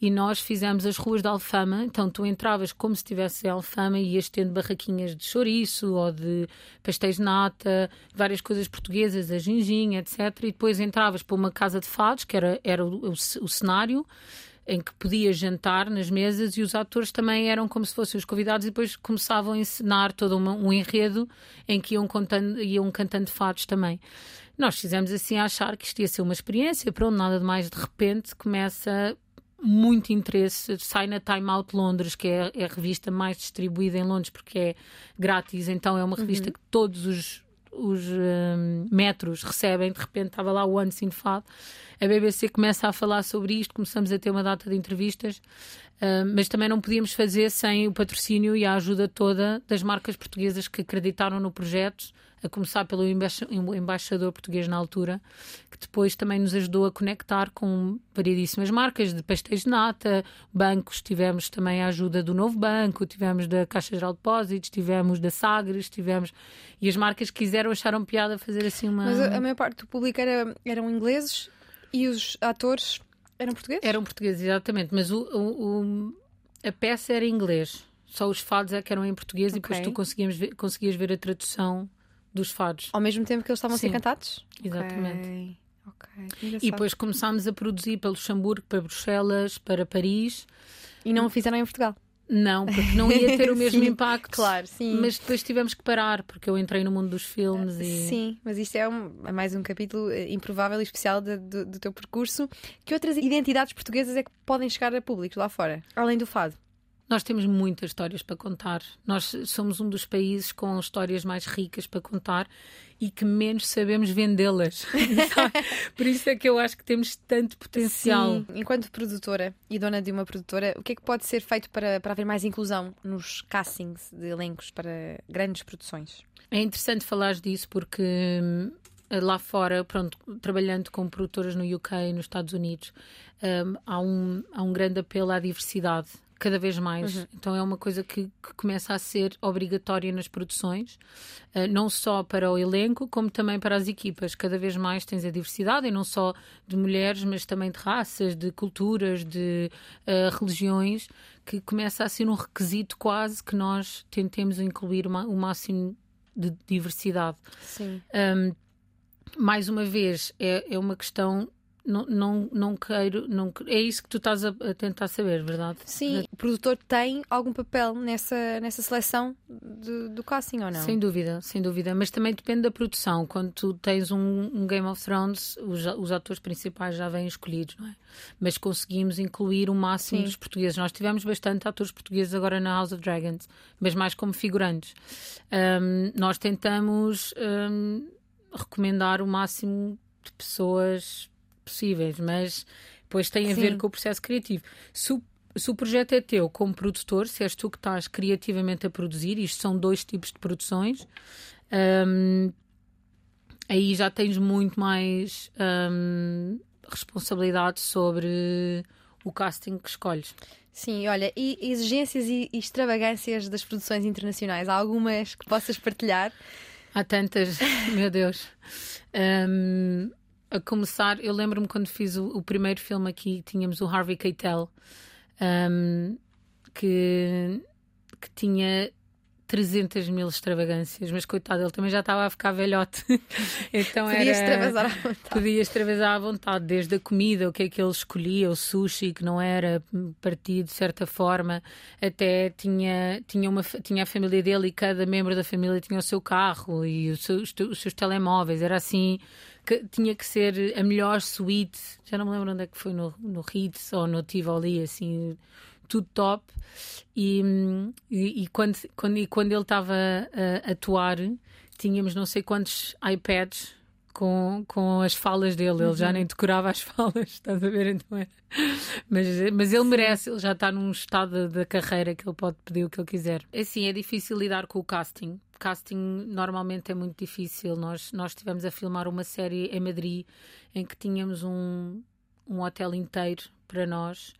E nós fizemos as ruas da Alfama. Então tu entravas como se estivesse em Alfama e ias tendo barraquinhas de chouriço ou de pastéis de nata, várias coisas portuguesas, a ginginha, etc. E depois entravas para uma casa de fados, que era, era o, o, o cenário em que podia jantar nas mesas e os atores também eram como se fossem os convidados e depois começavam a encenar todo uma, um enredo em que iam, contando, iam cantando fados também. Nós fizemos assim a achar que isto ia ser uma experiência, pronto, nada de mais, de repente começa muito interesse, sai na Time Out Londres, que é, é a revista mais distribuída em Londres porque é grátis, então é uma revista uhum. que todos os os um, metros recebem, de repente estava lá o Once in Fado. A BBC começa a falar sobre isto, começamos a ter uma data de entrevistas, uh, mas também não podíamos fazer sem o patrocínio e a ajuda toda das marcas portuguesas que acreditaram no projeto a começar pelo embaixador português na altura, que depois também nos ajudou a conectar com variedíssimas marcas de pastéis de nata, bancos, tivemos também a ajuda do Novo Banco, tivemos da Caixa Geral de Depósitos, tivemos da Sagres, tivemos... E as marcas quiseram, acharam piada fazer assim uma... Mas a, a maior parte do público era, eram ingleses e os atores eram portugueses? Eram portugueses, exatamente, mas o, o, o a peça era em inglês. Só os fados é que eram em português okay. e depois tu conseguias ver, conseguias ver a tradução dos fados. Ao mesmo tempo que eles estavam a ser cantados? Exatamente. Okay. E depois começámos a produzir para Luxemburgo, para Bruxelas, para Paris. E não o fizeram em Portugal? Não, porque não ia ter o mesmo impacto. Claro, sim. Mas depois tivemos que parar, porque eu entrei no mundo dos filmes e. Sim, mas isto é, um, é mais um capítulo eh, improvável e especial de, do, do teu percurso. Que outras identidades portuguesas é que podem chegar a públicos lá fora, além do fado? Nós temos muitas histórias para contar. Nós somos um dos países com histórias mais ricas para contar e que menos sabemos vendê-las. Por isso é que eu acho que temos tanto potencial. Sim. Enquanto produtora e dona de uma produtora, o que é que pode ser feito para, para haver mais inclusão nos castings de elencos para grandes produções? É interessante falar disso porque hum, lá fora, pronto, trabalhando com produtoras no UK e nos Estados Unidos, um, há, um, há um grande apelo à diversidade cada vez mais. Uhum. Então é uma coisa que, que, começa a ser obrigatória nas produções, uh, não só para o elenco, como também para as equipas. Cada vez mais tens a diversidade, e não só de mulheres, mas também de raças, de culturas, de uh, religiões, que começa a ser um requisito quase que nós tentemos incluir uma, o máximo de diversidade. Sim. Um, mais uma vez, é, é uma questão não, não, não queiro. Não, é isso que tu estás a, a tentar saber, verdade? Sim, o produtor tem algum papel nessa, nessa seleção de, do casting ou não? Sem dúvida, sem dúvida. Mas também depende da produção. Quando tu tens um, um Game of Thrones, os, os, atores principais já vêm escolhidos, não é? Mas conseguimos incluir o máximo Sim. dos portugueses. Nós tivemos bastante atores portugueses agora na House of Dragons, mas mais como figurantes. Um, nós tentamos um, recomendar o máximo de pessoas possíveis, mas depois tem a Sim. ver com o processo criativo. Se o, se o projeto é teu como produtor, se és tu que estás criativamente a produzir, isto são dois tipos de produções, um, aí já tens muito mais um, responsabilidade sobre o casting que escolhes. Sim, olha, e exigências e extravagâncias das produções internacionais, há algumas que possas partilhar? Há tantas, meu Deus. Um, a começar, eu lembro-me quando fiz o, o, primeiro filme aqui, tínhamos o Harvey Keitel, um, que, que tinha 300 mil extravagâncias, mas coitado, ele também já estava a ficar velhote. então podia era. extravasar à vontade. Podia extravasar à vontade, desde a comida, o que é que ele escolhia, o sushi, que não era partido de certa forma, até tinha, tinha, uma, tinha a família dele e cada membro da família tinha o seu carro e os seus, os seus telemóveis. Era assim que tinha que ser a melhor suíte. Já não me lembro onde é que foi, no, no Ritz ou no Tivoli, assim, tudo top. E, e, e quando, quando, e quando ele estava a, a atuar, tínhamos não sei quantos iPads com, com as falas dele. Ele já uhum. nem decorava as falas, estás a ver? Então era. Mas, mas ele merece, ele já está num estado da carreira que ele pode pedir o que ele quiser. É assim, é difícil lidar com o casting casting normalmente é muito difícil. Nós, nós estivemos a filmar uma série em Madrid em que tínhamos um, um hotel inteiro para nós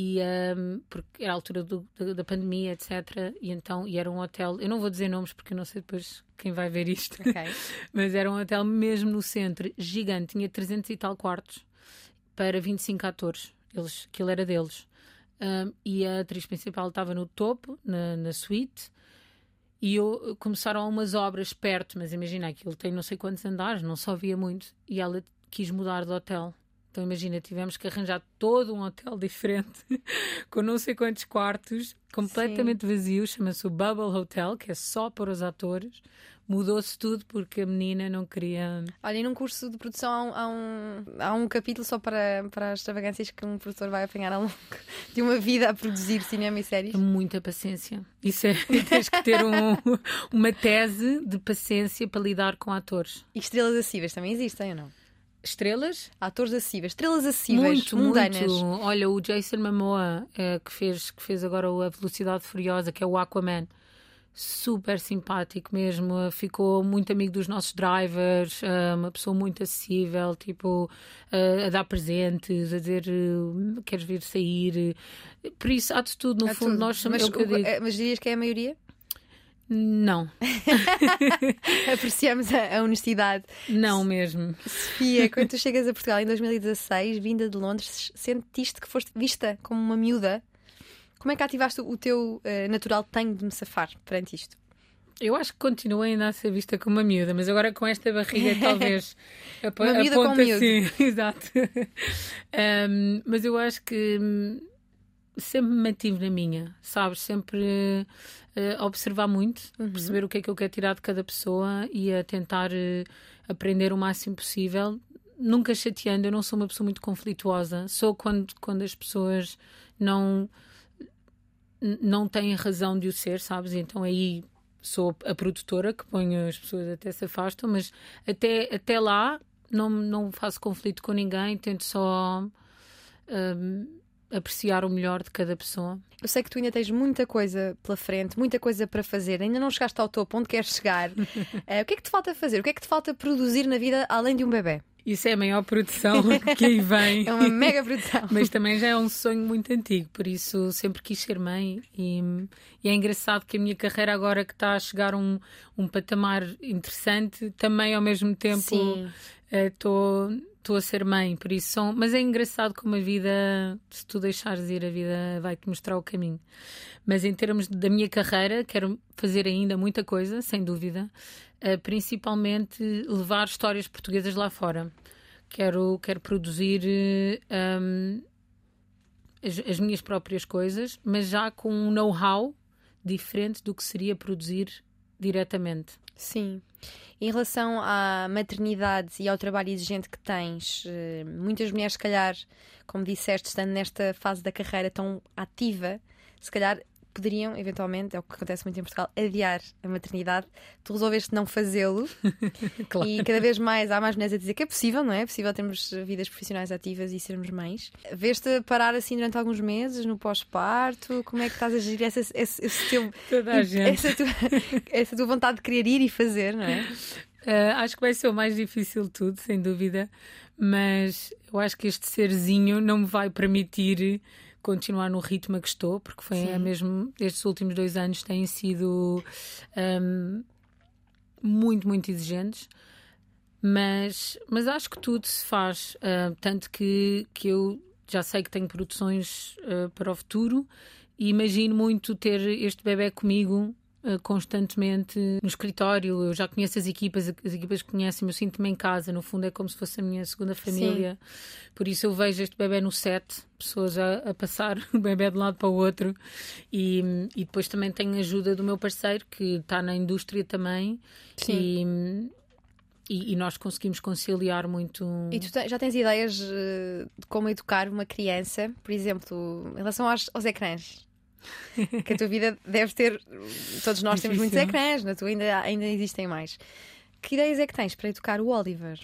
e um, porque era a altura do, da, da, pandemia, etc. E então e era um hotel, eu não vou dizer nomes porque eu não sei depois quem vai ver isto, okay. mas era um hotel mesmo no centro, gigante, tinha 300 e tal quartos para 25 atores, eles, aquilo era deles. Um, e a atriz principal estava no topo, na, na suíte, e eu começaram umas obras perto, mas imagina aquilo tem não sei quantos andares, não só via muito. E ela quis mudar de hotel. Então imagina, tivemos que arranjar todo um hotel diferente, com não sei quantos quartos, completamente Sim. vazio, chama-se o Bubble Hotel, que é só para os atores. Mudou-se tudo porque a menina não queria. Olha, e num curso de produção há um, há um, capítulo só para, para as extravagâncias que um produtor vai apanhar ao longo de uma vida a produzir cinema e séries. Muita paciência. Isso é, tens que ter um, uma tese de paciência para lidar com atores. E estrelas acessíveis também existem ou não? Estrelas? Atores acessíveis, estrelas acessíveis, muito, mundanas. Muito. Olha, o Jason Momoa, é, que, fez, que fez agora a Velocidade Furiosa, que é o Aquaman, super simpático mesmo, ficou muito amigo dos nossos drivers, eh, uma pessoa muito acessível, tipo, eh, a dar presentes, a dizer eh, queres vir sair. Por isso, há de tudo, no há fundo, tudo. nós somos. Mas, mas dirias que é a maioria? Não. Apreciamos a, a, honestidade. Não mesmo. Sofia, quando tu chegas a Portugal em 2016, vinda de Londres, sentiste que foste vista como uma miúda? Como é que ativaste o teu uh, natural tenho de me safar perante isto? Eu acho que continuo ainda a ser vista como uma miúda, mas agora com esta barriga talvez uma miúda com miúdo. assim. Exato. um, mas eu acho que hum, sempre me mantive na minha, sabes? Sempre uh, observar muito, uhum. perceber o que é que eu quero tirar de cada pessoa e a tentar uh, aprender o máximo possível. Nunca chateando, eu não sou uma pessoa muito conflituosa. Sou quando, quando as pessoas não não têm razão de o ser, sabes? Então aí sou a produtora que ponho as pessoas até se afastam, mas até, até lá não, não faço conflito com ninguém, tento só um, apreciar o melhor de cada pessoa. Eu sei que tu ainda tens muita coisa pela frente, muita coisa para fazer, ainda não chegaste ao topo onde queres chegar. uh, o que é que te falta fazer? O que é que te falta produzir na vida além de um bebê? Isso é a maior produção que aí vem. É uma mega produção. Mas também já é um sonho muito antigo, por isso sempre quis ser mãe. E, e é engraçado que a minha carreira, agora que está a chegar a um, um patamar interessante, também ao mesmo tempo estou. Uh, estou a ser mãe, por isso são... Mas é engraçado como a vida, se tu deixares ir, a vida vai-te mostrar o caminho. Mas em termos da minha carreira, quero fazer ainda muita coisa, sem dúvida. Uh, principalmente levar histórias portuguesas lá fora. Quero, quero produzir um, as, as minhas próprias coisas, mas já com um know-how diferente do que seria produzir diretamente. Sim. Em relação à maternidade e ao trabalho exigente que tens, eh, muitas mulheres, se calhar, como disseste, estando nesta fase da carreira tão ativa, se calhar poderiam, eventualmente, é o que acontece muito em Portugal, adiar a maternidade. Tu resolveste não fazê-lo claro. e cada vez mais há mais mulheres a dizer que é possível, não é? É possível termos vidas profissionais ativas e sermos mães. Veste parar assim durante alguns meses no pós-parto? Como é que estás a gerir essa, esse, esse teu, essa, tua, essa tua vontade de querer ir e fazer, não é? Uh, acho que vai ser o mais difícil de tudo, sem dúvida, mas eu acho que este serzinho não me vai permitir continuar no ritmo a que estou, porque foi mesmo estes últimos dois anos têm sido um, muito, muito exigentes. Mas, mas acho que tudo se faz, uh, tanto que, que eu já sei que tenho produções uh, para o futuro e imagino muito ter este bebê comigo constantemente no escritório. Eu já conheço as equipas, as equipas conhecem-me, eu sinto-me em casa. No fundo, é como se fosse a minha segunda família. Sim. Por isso, eu vejo este bebê no set, pessoas a, a, passar o bebê de um lado para o outro. E, e depois também tenho a ajuda do meu parceiro, que está na indústria também. Sim. E, e, e, nós conseguimos conciliar muito. E tu já tens ideias de como educar uma criança, por exemplo, em relação aos, aos ecrãs? que a tua vida deve ter. Todos nós temos muitos ecrãs, na tua ainda, ainda existem mais. Que ideias é que tens para educar o Oliver?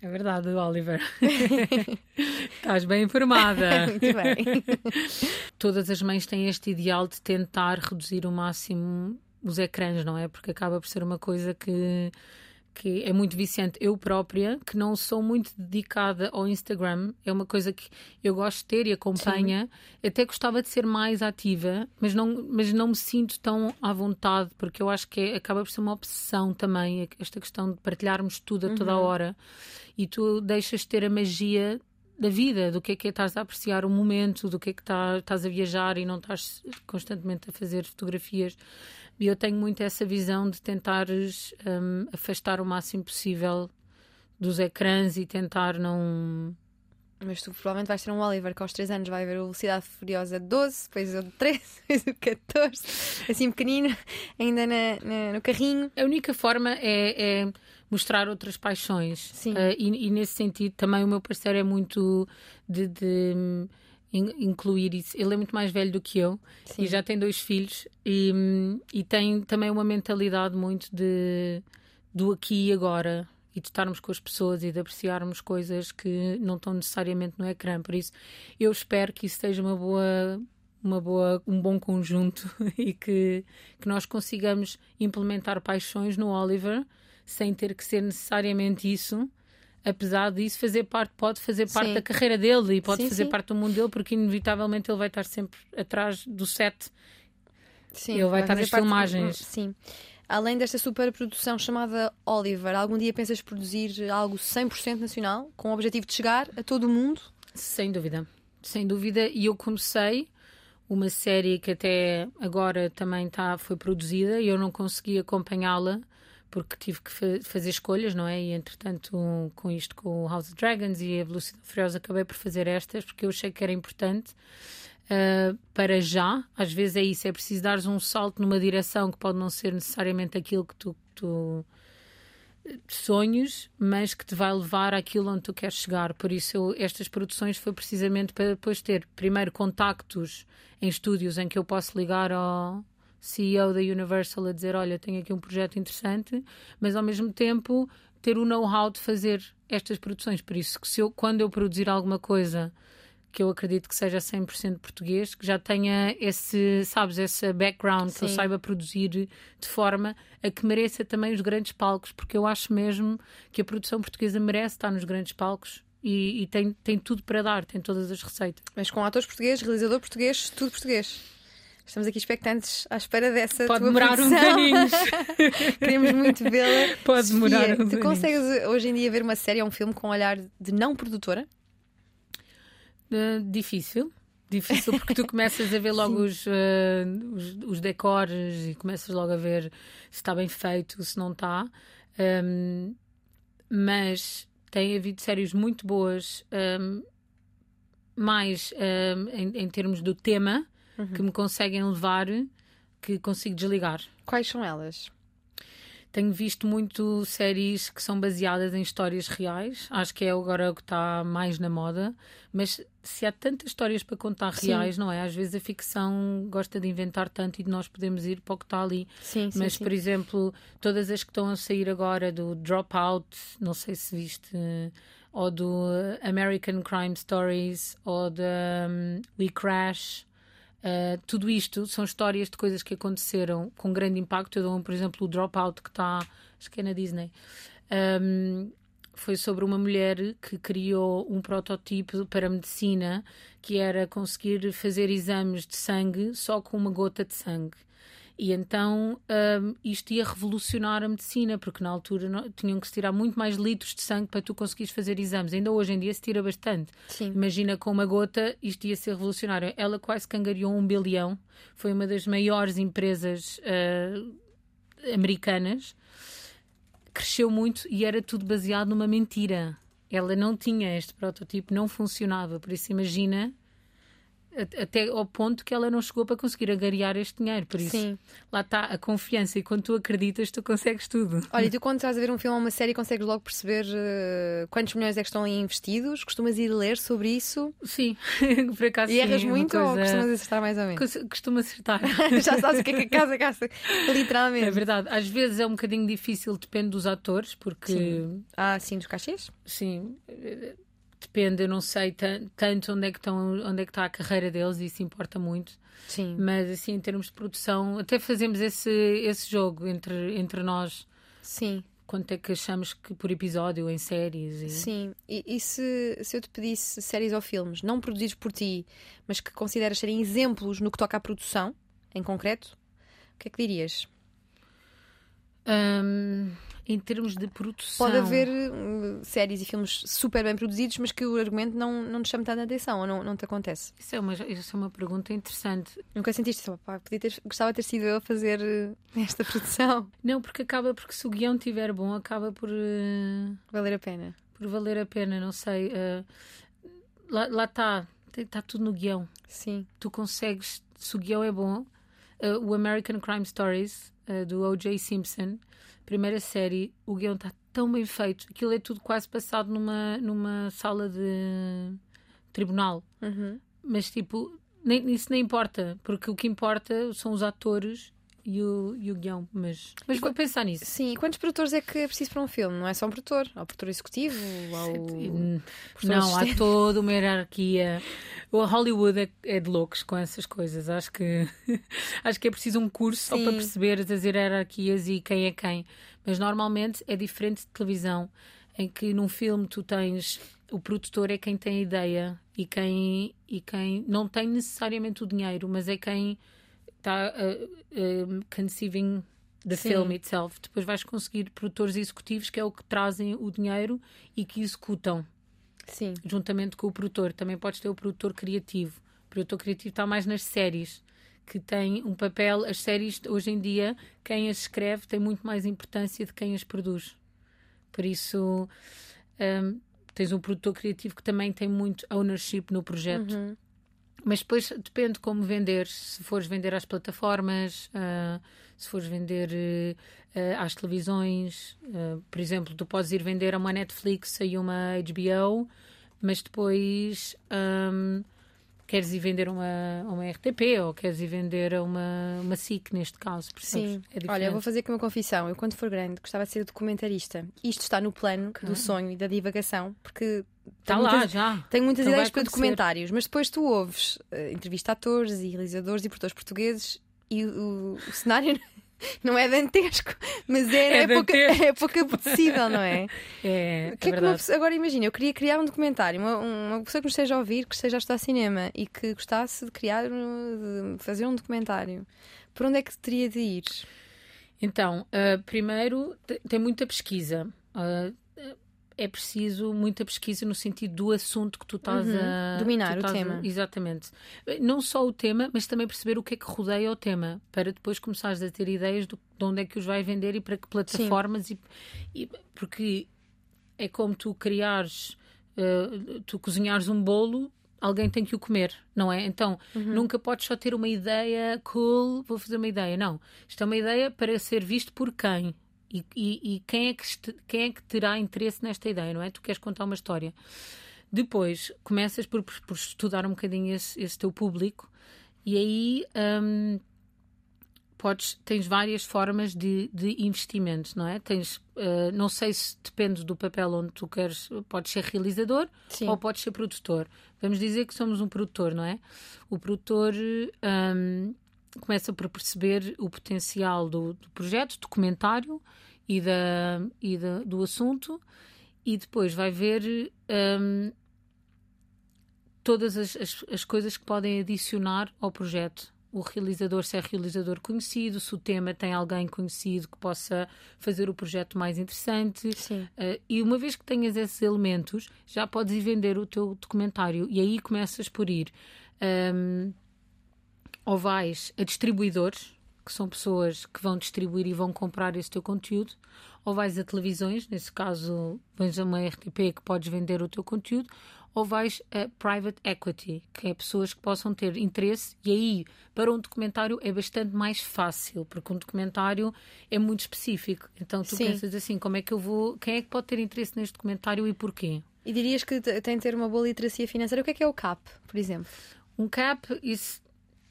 É verdade, Oliver. Estás bem informada. Muito bem. Todas as mães têm este ideal de tentar reduzir o máximo os ecrãs, não é? Porque acaba por ser uma coisa que que é muito viciante. Eu própria, que não sou muito dedicada ao Instagram, é uma coisa que eu gosto de ter e acompanha. Sim. Até gostava de ser mais ativa, mas não, mas não me sinto tão à vontade, porque eu acho que é, acaba por ser uma obsessão também, esta questão de partilharmos tudo a uhum. toda a hora. E tu deixas de ter a magia da vida, do que é que é estás a apreciar o momento, do que é que tá, estás a viajar e não estás constantemente a fazer fotografias. E eu tenho muito essa visão de tentares um, afastar o máximo possível dos ecrãs e tentar não. Mas tu provavelmente vais ter um Oliver que aos 3 anos vai ver o Velocidade Furiosa 12, depois o 13, depois o 14, assim pequenino, ainda na, na, no carrinho. A única forma é, é mostrar outras paixões. Sim. Uh, e, e, nesse sentido também o meu parceiro é muito de, de incluir isso. Ele é muito mais velho do que eu Sim. e já tem dois filhos e, e tem também uma mentalidade muito de do aqui e agora e de estarmos com as pessoas e de apreciarmos coisas que não estão necessariamente no ecrã. Por isso, eu espero que isso seja uma boa uma boa, um bom conjunto e que, que nós consigamos implementar paixões no Oliver sem ter que ser necessariamente isso apesar disso fazer parte, pode fazer parte sim. da carreira dele e pode sim, fazer sim. parte do mundo dele, porque inevitavelmente ele vai estar sempre atrás do set. Sim, ele vai, vai estar nas filmagens. Do... Sim. Além desta superprodução chamada Oliver, algum dia pensas produzir algo 100% nacional, com o objetivo de chegar a todo o mundo? Sem dúvida, sem dúvida. E eu comecei uma série que até agora também tá, foi produzida e eu não consegui acompanhá-la porque tive que fa fazer escolhas, não é? E entretanto, um, com isto, com o House of Dragons e a Velocidade Furiosa, acabei por fazer estas porque eu achei que era importante. Uh, para já, às vezes é isso, é preciso dar um salto numa direção que pode não ser necessariamente aquilo que tu, tu sonhos, mas que te vai levar àquilo onde tu queres chegar. Por isso, eu, estas produções foi precisamente para depois ter, primeiro, contactos em estúdios em que eu posso ligar ao CEO da Universal a dizer: Olha, tenho aqui um projeto interessante, mas ao mesmo tempo ter o know-how de fazer estas produções. Por isso, que se eu, quando eu produzir alguma coisa que eu acredito que seja 100% português, que já tenha esse, sabes, esse background, Sim. que eu saiba produzir de forma a que mereça também os grandes palcos, porque eu acho mesmo que a produção portuguesa merece estar nos grandes palcos e, e tem, tem tudo para dar, tem todas as receitas. Mas com atores portugueses, realizador português, tudo português. Estamos aqui expectantes à espera dessa Pode tua demorar produção. um bocadinho. Queremos muito vê-la. Pode demorar Sofia, uns Tu aninhos. consegues hoje em dia ver uma série ou um filme com um olhar de não produtora? Uh, difícil. Difícil porque tu começas a ver logo os, uh, os, os decores e começas logo a ver se está bem feito, se não está. Um, mas tem havido séries muito boas, um, mais um, em, em termos do tema, que me conseguem levar, que consigo desligar. Quais são elas? Tenho visto muito séries que são baseadas em histórias reais. Acho que é agora o que está mais na moda. Mas se há tantas histórias para contar Sim. reais, não é? Às vezes a ficção gosta de inventar tanto e nós podemos ir para o que está ali. Sim, sim, Mas, por exemplo, todas as que estão a sair agora do Dropout, não sei se viste, ou do American Crime Stories, ou da um, We Crash. Uh, tudo isto são histórias de coisas que aconteceram com grande impacto. Eu dou, um, por exemplo, o Dropout, que está, acho que é na Disney. Um, foi sobre uma mulher que criou um protótipo para medicina que era conseguir fazer exames de sangue só com uma gota de sangue. E então um, isto ia revolucionar a medicina, porque na altura não- tinham que se tirar muito mais litros de sangue para tu conseguires fazer exames. Ainda hoje em dia se tira bastante. Sim. Imagina com uma gota isto ia ser revolucionário. Ela quase que angariou um bilhão, foi uma das maiores empresas ah, americanas, cresceu muito e era tudo baseado numa mentira. Ela não tinha este protótipo, não funcionava. Por isso, imagina até ao ponto que ela não chegou para conseguir angariar este dinheiro. Por isso, Sim. lá está a confiança. E quando tu acreditas, tu consegues tudo. Olha, e tu quando estás a ver um filme ou uma série consegues logo perceber eh, quantos milhões é que estão ali investidos? Costumas ir ler sobre isso? Sim, por acaso. E erras sim, uma muito ou coisa- costumas acertar mais ou menos? Cos- Costumo acertar. Já sabes o que é que a casa gasta, literalmente. É verdade. Às vezes é um bocadinho difícil, depende dos atores, porque Sim. Ah, sim, dos cachês? sim, depende, eu não sei tan- tanto onde é que estão, onde é que está a carreira deles, e isso importa muito. Sim. Mas assim, em termos de produção, até fazemos esse, esse jogo entre, entre nós. Sim, Quanto é que achamos que por episódio em séries? E... sim. E, e se, se eu te pedisse séries ou filmes não produzidos por ti, mas que consideras serem exemplos no que toca à produção, em concreto, o que é que dirias? Ahm, em termos de produção. Pode haver hum, séries e filmes super bem produzidos, mas que o argumento não, não te chama tanta atenção ou não, não te acontece. Isso é, uma, isso é uma pergunta interessante. Nunca sentiste pá, podia ter, gostava de ter sido eu a fazer eh, esta produção. Não, porque acaba, porque se o guião estiver bom, acaba por. eh, Valer a pena. por valer a pena, não sei. eh, lá está, está tudo no guião. Sim. Tu consegues, se o guião é bom, o American Crime Stories eh, do O.J. Simpson, primeira série, o guião está tão bem feito, aquilo é tudo quase passado numa, numa sala de tribunal. Uhum. Mas tipo, nem, isso nem importa, porque o que importa são os atores e o, e o guião. Mas, mas vou pensar nisso. Sim, e quantos produtores é que é preciso para um filme? Não é só um produtor, há o produtor executivo, há o. Não, há assistente. toda uma hierarquia. O Hollywood é, é de loucos com essas coisas. Acho que acho que é preciso um curso só para perceber as hierarquias e quem é quem. Mas normalmente é diferente de televisão, em que num filme tu tens o produtor é quem tem a ideia e quem e quem não tem necessariamente o dinheiro, mas é quem está uh, uh, conceiving the Sim. film itself. Depois vais conseguir produtores executivos que é o que trazem o dinheiro e que executam Sim. juntamente com o produtor. Também podes ter o produtor criativo. O produtor criativo está mais nas séries, que tem um papel. As séries, hoje em dia, quem as escreve tem muito mais importância de quem as produz. Por isso, hum, tens um produtor criativo que também tem muito ownership no projeto. Uhum. Mas depois depende como vender. Se fores vender às plataformas, uh, se fores vender uh, às televisões, uh, por exemplo, tu podes ir vender a uma Netflix e uma HBO, mas depois um, queres ir vender uma, uma RTP ou queres ir vender a uma, uma SIC, neste caso. Sim. É Olha, eu vou fazer aqui uma confissão. Eu, quando for grande, gostava de ser documentarista. Isto está no plano okay. do sonho e da divagação, porque. Está lá, muitas, já. Tenho muitas então ideias para documentários, mas depois tu ouves uh, entrevista a atores e realizadores e produtores portugueses e o, o cenário não é dantesco, mas é, é, é, pouco, é pouco apetecível, não é? É, que é, é pessoa, agora imagina, eu queria criar um documentário, uma, uma, pessoa que nos esteja a ouvir, que esteja a estudar cinema e que gostasse de criar, de fazer um documentário. Por onde é que teria de ir? Então, uh, primeiro, tem muita pesquisa. Uh, é preciso muita pesquisa no sentido do assunto que tu estás uhum. a dominar o tema. A, exatamente. Não só o tema, mas também perceber o que é que rodeia o tema, para depois começares a ter ideias do, de onde é que os vai vender e para que plataformas. E, e, porque é como tu criares, uh, tu cozinhares um bolo. Alguém tem que o comer, não é? Então, uhum. nunca podes só ter uma ideia cool, vou fazer uma ideia. Não. Isto é uma ideia para ser visto por quem? E, e, e quem, é que, quem é que terá interesse nesta ideia, não é? Tu queres contar uma história. Depois começas por, por estudar um bocadinho esse, esse teu público e aí hum, podes, tens várias formas de, de investimento, não é? Tens, uh, não sei se depende do papel onde tu queres, podes ser realizador Sim. ou podes ser produtor. Vamos dizer que somos um produtor, não é? O produtor um, começa por perceber o potencial do, do projeto, documentário e, da, e da, do assunto, e depois vai ver um, todas as, as, as, coisas que podem adicionar ao projeto. O realizador, se é realizador conhecido, se o tema tem alguém conhecido que possa fazer o projeto mais interessante. Uh, e uma vez que tenhas esses elementos, já podes ir vender o teu documentário. E aí começas por ir. Um, vais a distribuidores, que são pessoas que vão distribuir e vão comprar esse teu conteúdo, ou vais a televisões, nesse caso vais a uma RTP que podes vender o teu conteúdo, ou vais a private equity, que é pessoas que possam ter interesse, e aí para um documentário é bastante mais fácil, porque um documentário é muito específico. Então tu Sim. pensas assim, como é que eu vou, quem é que pode ter interesse neste documentário e porquê? E dirias que tem de ter uma boa literacia financeira. O que é que é o CAP, por exemplo? Um CAP, isso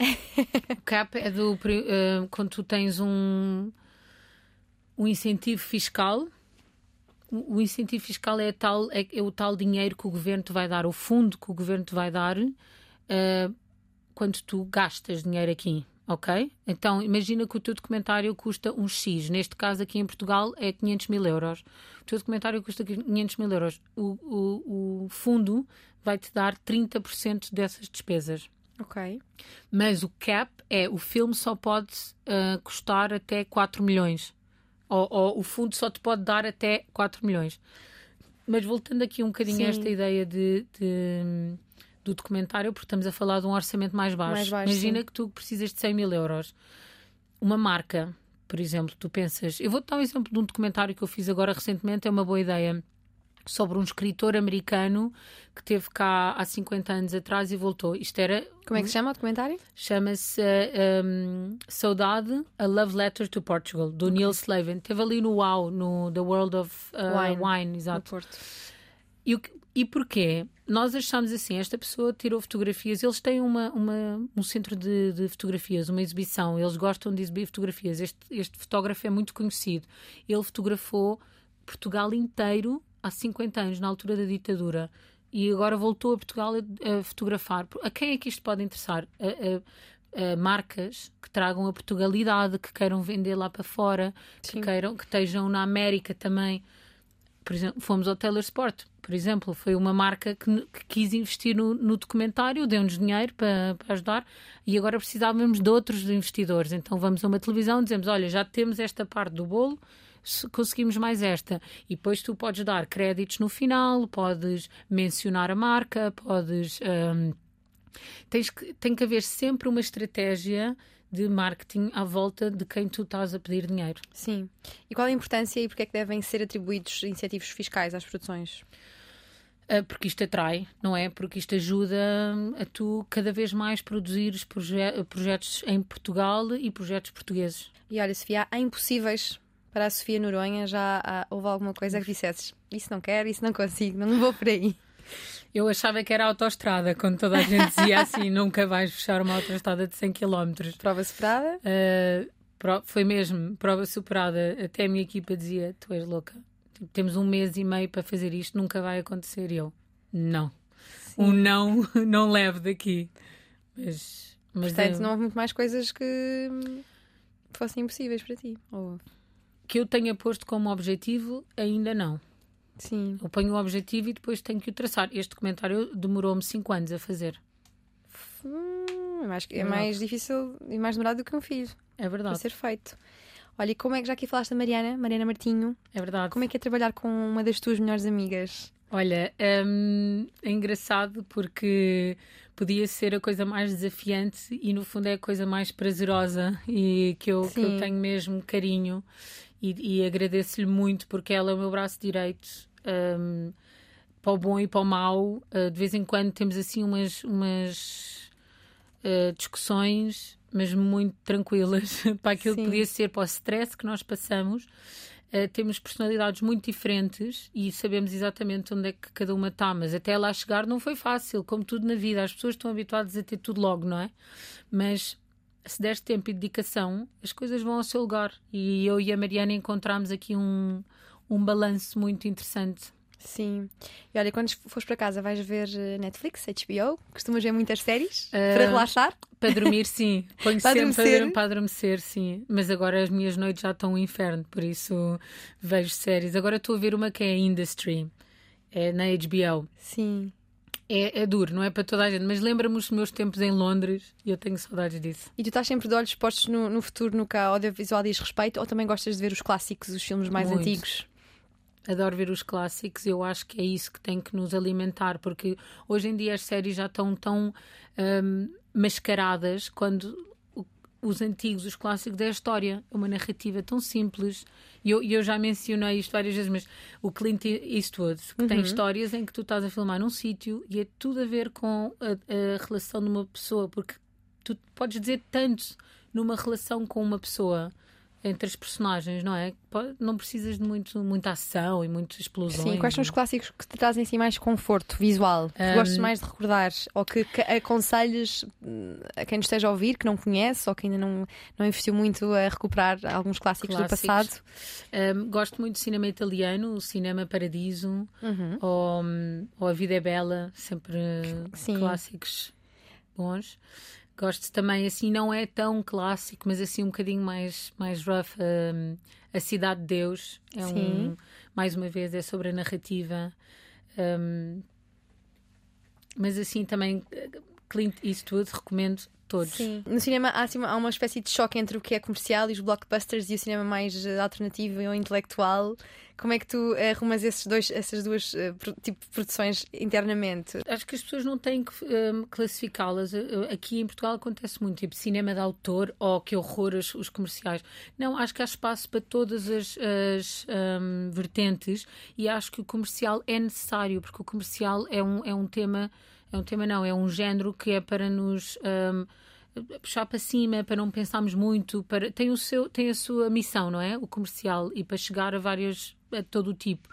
o CAP é do uh, quando tu tens um, um incentivo fiscal. O, incentivo fiscal é, tal, é, é, o tal dinheiro que o governo te vai dar, o fundo que o governo te vai dar uh, quando tu gastas dinheiro aqui. Ok? Então imagina que o teu documentário custa um X. Neste caso, aqui em Portugal, é 500 mil euros. O teu documentário custa 500 mil euros. O, o, o fundo vai te dar 30% dessas despesas. Ok. Mas o cap é o filme só pode uh, custar até 4 milhões. Ou, ou, o fundo só te pode dar até 4 milhões. Mas voltando aqui um bocadinho Sim. a esta ideia de, de, do documentário, porque estamos a falar de um orçamento mais baixo. Mais baixo Imagina sim. que tu precisas de 100 mil euros. Uma marca, por exemplo, tu pensas. Eu vou-te dar um exemplo de um documentário que eu fiz agora recentemente, é uma boa ideia sobre um escritor americano que teve cá há 50 anos atrás e voltou. Isto era. Como é que se chama o documentário? Chama-se um, Saudade, A Love Letter to Portugal, do okay. Neil Slavin. Teve ali no Wow, no The World of uh, Wine, Wine, exato. E, o, e porquê? Nós achamos assim, esta pessoa tirou fotografias, eles têm uma, uma um centro de, de, fotografias, uma exibição, eles gostam de exibir fotografias. Este, este fotógrafo é muito conhecido. Ele fotografou Portugal inteiro há 50 anos, na altura da ditadura, e agora voltou a Portugal a, a fotografar. A quem é que isto pode interessar? A, a, marcas que tragam a Portugalidade, que queiram vender lá para fora, que, queiram, que estejam na América também. Por exemplo, fomos ao Taylor Sport, por exemplo, foi uma marca que, que quis investir no, no documentário, deu-nos dinheiro para, para, ajudar e agora precisávamos de outros investidores. Então vamos a uma televisão e dizemos: Olha, já temos esta parte do bolo, conseguimos mais esta. E depois tu podes dar créditos no final, podes mencionar a marca, podes. Um, tens que, tem que haver sempre uma estratégia de marketing à volta de quem tu estás a pedir dinheiro. Sim. E qual a importância e porque é que devem ser atribuídos incentivos fiscais às produções? Uh, porque isto atrai, não é? Porque isto ajuda a tu cada vez mais produzires proje projetos em Portugal e projetos portugueses. E olha, Sofia, há impossíveis para a Sofia Noronha. Já houve alguma coisa que dissesses isso não quero, isso não consigo, não vou por aí. Eu achava que era autoestrada, quando toda a gente dizia assim: nunca vais fechar uma autoestrada de 100 km. Prova superada? Uh, foi mesmo, prova superada. Até a minha equipa dizia: Tu és louca, tipo, temos um mês e meio para fazer isto, nunca vai acontecer. E eu: Não. Sim. Um não, não levo daqui. Mas, mas Portanto, eu... não houve muito mais coisas que fossem impossíveis para ti. Ou... Que eu tenha posto como objetivo, ainda não. Sim. Eu ponho o objetivo e depois tenho que o traçar. Este documentário demorou-me 5 anos a fazer. Hum, é, mais, é mais difícil e mais demorado do que um filho. É verdade. Para ser feito. Olha, e como é que já aqui falaste da Mariana, Mariana Martinho? É verdade. Como é que é trabalhar com uma das tuas melhores amigas? Olha, hum, é engraçado porque podia ser a coisa mais desafiante e no fundo é a coisa mais prazerosa e que eu, que eu tenho mesmo carinho e, e agradeço-lhe muito porque ela é o meu braço direito um, para o bom e para o mau. Uh, de vez em quando temos assim umas, umas uh, discussões, mas muito tranquilas para aquilo Sim. que podia ser, para o stress que nós passamos. Uh, temos personalidades muito diferentes e sabemos exatamente onde é que cada uma está, mas até lá chegar não foi fácil, como tudo na vida. As pessoas estão habituadas a ter tudo logo, não é? Mas se deres tempo e dedicação, as coisas vão ao seu lugar. E eu e a Mariana encontramos aqui um, um balanço muito interessante. Sim. E olha, quando fores para casa, vais ver eh, Netflix, HBO? Costumas ver muitas séries? Uh, para relaxar? Para dormir, sim. Ponho para sempre adormecer? para adormecer, sim. Mas agora as minhas noites já estão um inferno, por isso vejo séries. Agora estou a ver uma que é Industry, é na HBO. Sim. É, é, duro, não é para toda a gente, mas lembra-me os meus tempos em Londres e eu tenho saudades disso. E tu estás sempre de olhos postos no, no futuro, no que a audiovisual diz respeito, ou também gostas de ver os clássicos, os filmes mais Muito. antigos? Adoro ver os clássicos, eu acho que é isso que tem que nos alimentar, porque hoje em dia as séries já estão tão um, mascaradas quando os antigos, os clássicos é a história, é uma narrativa tão simples. E eu, eu já mencionei isto várias vezes, mas o Clint Eastwood, que uhum. tem histórias em que tu estás a filmar num sítio e é tudo a ver com a, a, relação de uma pessoa, porque tu podes dizer tanto numa relação com uma pessoa entre as personagens, não é? Não precisas de muito, muita ação e muitas explosões. Sim, quais são os clássicos que te trazem assim mais conforto visual? Que um... gostes mais de recordar? Ou que, que aconselhes hum, a quem nos esteja a ouvir, que não conhece ou que ainda não, não investiu muito a recuperar alguns clássicos, clássicos. do passado? Um, gosto muito de cinema italiano, o Cinema Paradiso uhum. ou, ou A Vida é Bela, sempre Sim. clássicos bons. Gosto também, assim, não é tão clássico, mas assim um bocadinho mais, mais rough. Um, a Cidade de Deus é Sim. um, mais uma vez, é sobre a narrativa. Um, mas assim também Clint Eastwood recomendo todos. Sim. No cinema há, assim, há uma espécie de choque entre o que é comercial e os blockbusters e o cinema mais uh, alternativo ou intelectual. Como é que tu uh, arrumas esses dois, essas duas uh, tipo de produções internamente? Acho que as pessoas não têm que classificá-las. Aqui em Portugal acontece muito, tipo cinema de autor, ou oh, que horror os, os, comerciais. Não, acho que há espaço para todas as, as um, vertentes e acho que o comercial é necessário, porque o comercial é um, é um tema é um tema, não, é um género que é para nos um, puxar para cima, para não pensarmos muito. Para, tem, o seu, tem a sua missão, não é? O comercial, e para chegar a várias. a todo o tipo.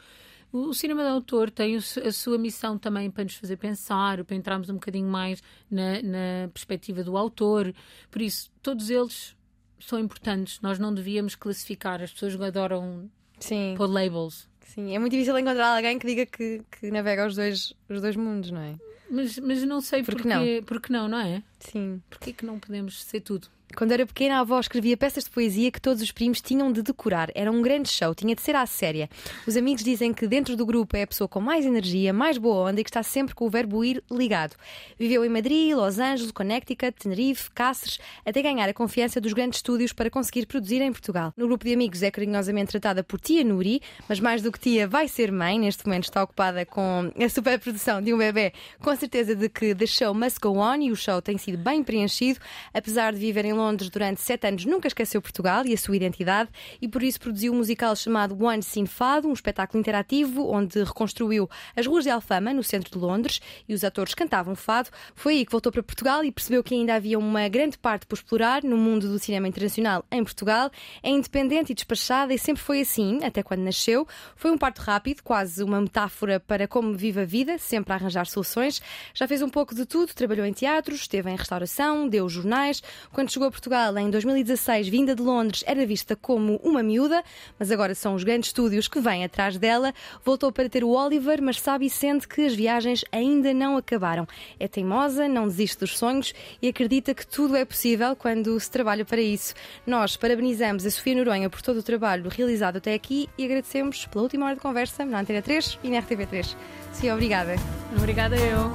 O, cinema de autor tem a sua missão também para nos fazer pensar, para entrarmos um bocadinho mais na, na perspectiva do autor. Por isso, todos eles são importantes. Nós não devíamos classificar. As pessoas adoram Sim. pôr labels. Sim, é muito difícil encontrar alguém que diga que, que navega os dois, os dois mundos, não é? Mas, mas não sei porque, porque não, porque não, não é? Sim. Porquê que não podemos ser tudo? Quando era pequena, a avó escrevia peças de poesia que todos os primos tinham de decorar. Era um grande show, tinha de ser à séria. Os amigos dizem que dentro do grupo é a pessoa com mais energia, mais boa onda e que está sempre com o verbo ir ligado. Viveu em Madrid, Los Angeles, Connecticut, Tenerife, Cáceres, até ganhar a confiança dos grandes estúdios para conseguir produzir em Portugal. No grupo de amigos é carinhosamente tratada por tia Nuri, mas mais do que tia, vai ser mãe. Neste momento está ocupada com a superprodução de um bebê, com certeza de que the show must go on e o show tem sido bem preenchido, apesar de viver em Londres durante sete anos, nunca esqueceu Portugal e a sua identidade e por isso produziu um musical chamado One Scene Fado, um espetáculo interativo onde reconstruiu as ruas de Alfama, no centro de Londres, e os atores cantavam fado. Foi aí que voltou para Portugal e percebeu que ainda havia uma grande parte por explorar no mundo do cinema internacional em Portugal. É independente e despachada e sempre foi assim, até quando nasceu. Foi um parto rápido, quase uma metáfora para como vive a vida, sempre a arranjar soluções. Já fez um pouco de tudo, trabalhou em teatros, esteve em restauração, deu jornais. Quando chegou a Portugal em 2016, vinda de Londres, era vista como uma miúda, mas agora são os grandes estúdios que vêm atrás dela. Voltou para ter o Oliver, mas sabe e sente que as viagens ainda não acabaram. É teimosa, não desiste dos sonhos e acredita que tudo é possível quando se trabalha para isso. Nós parabenizamos a Sofia Noronha por todo o trabalho realizado até aqui e agradecemos pela última hora de conversa na Antena 3 e na RTV3. Sofia, obrigada. Obrigada eu.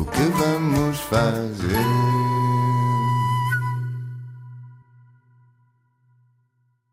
O que vamos fazer?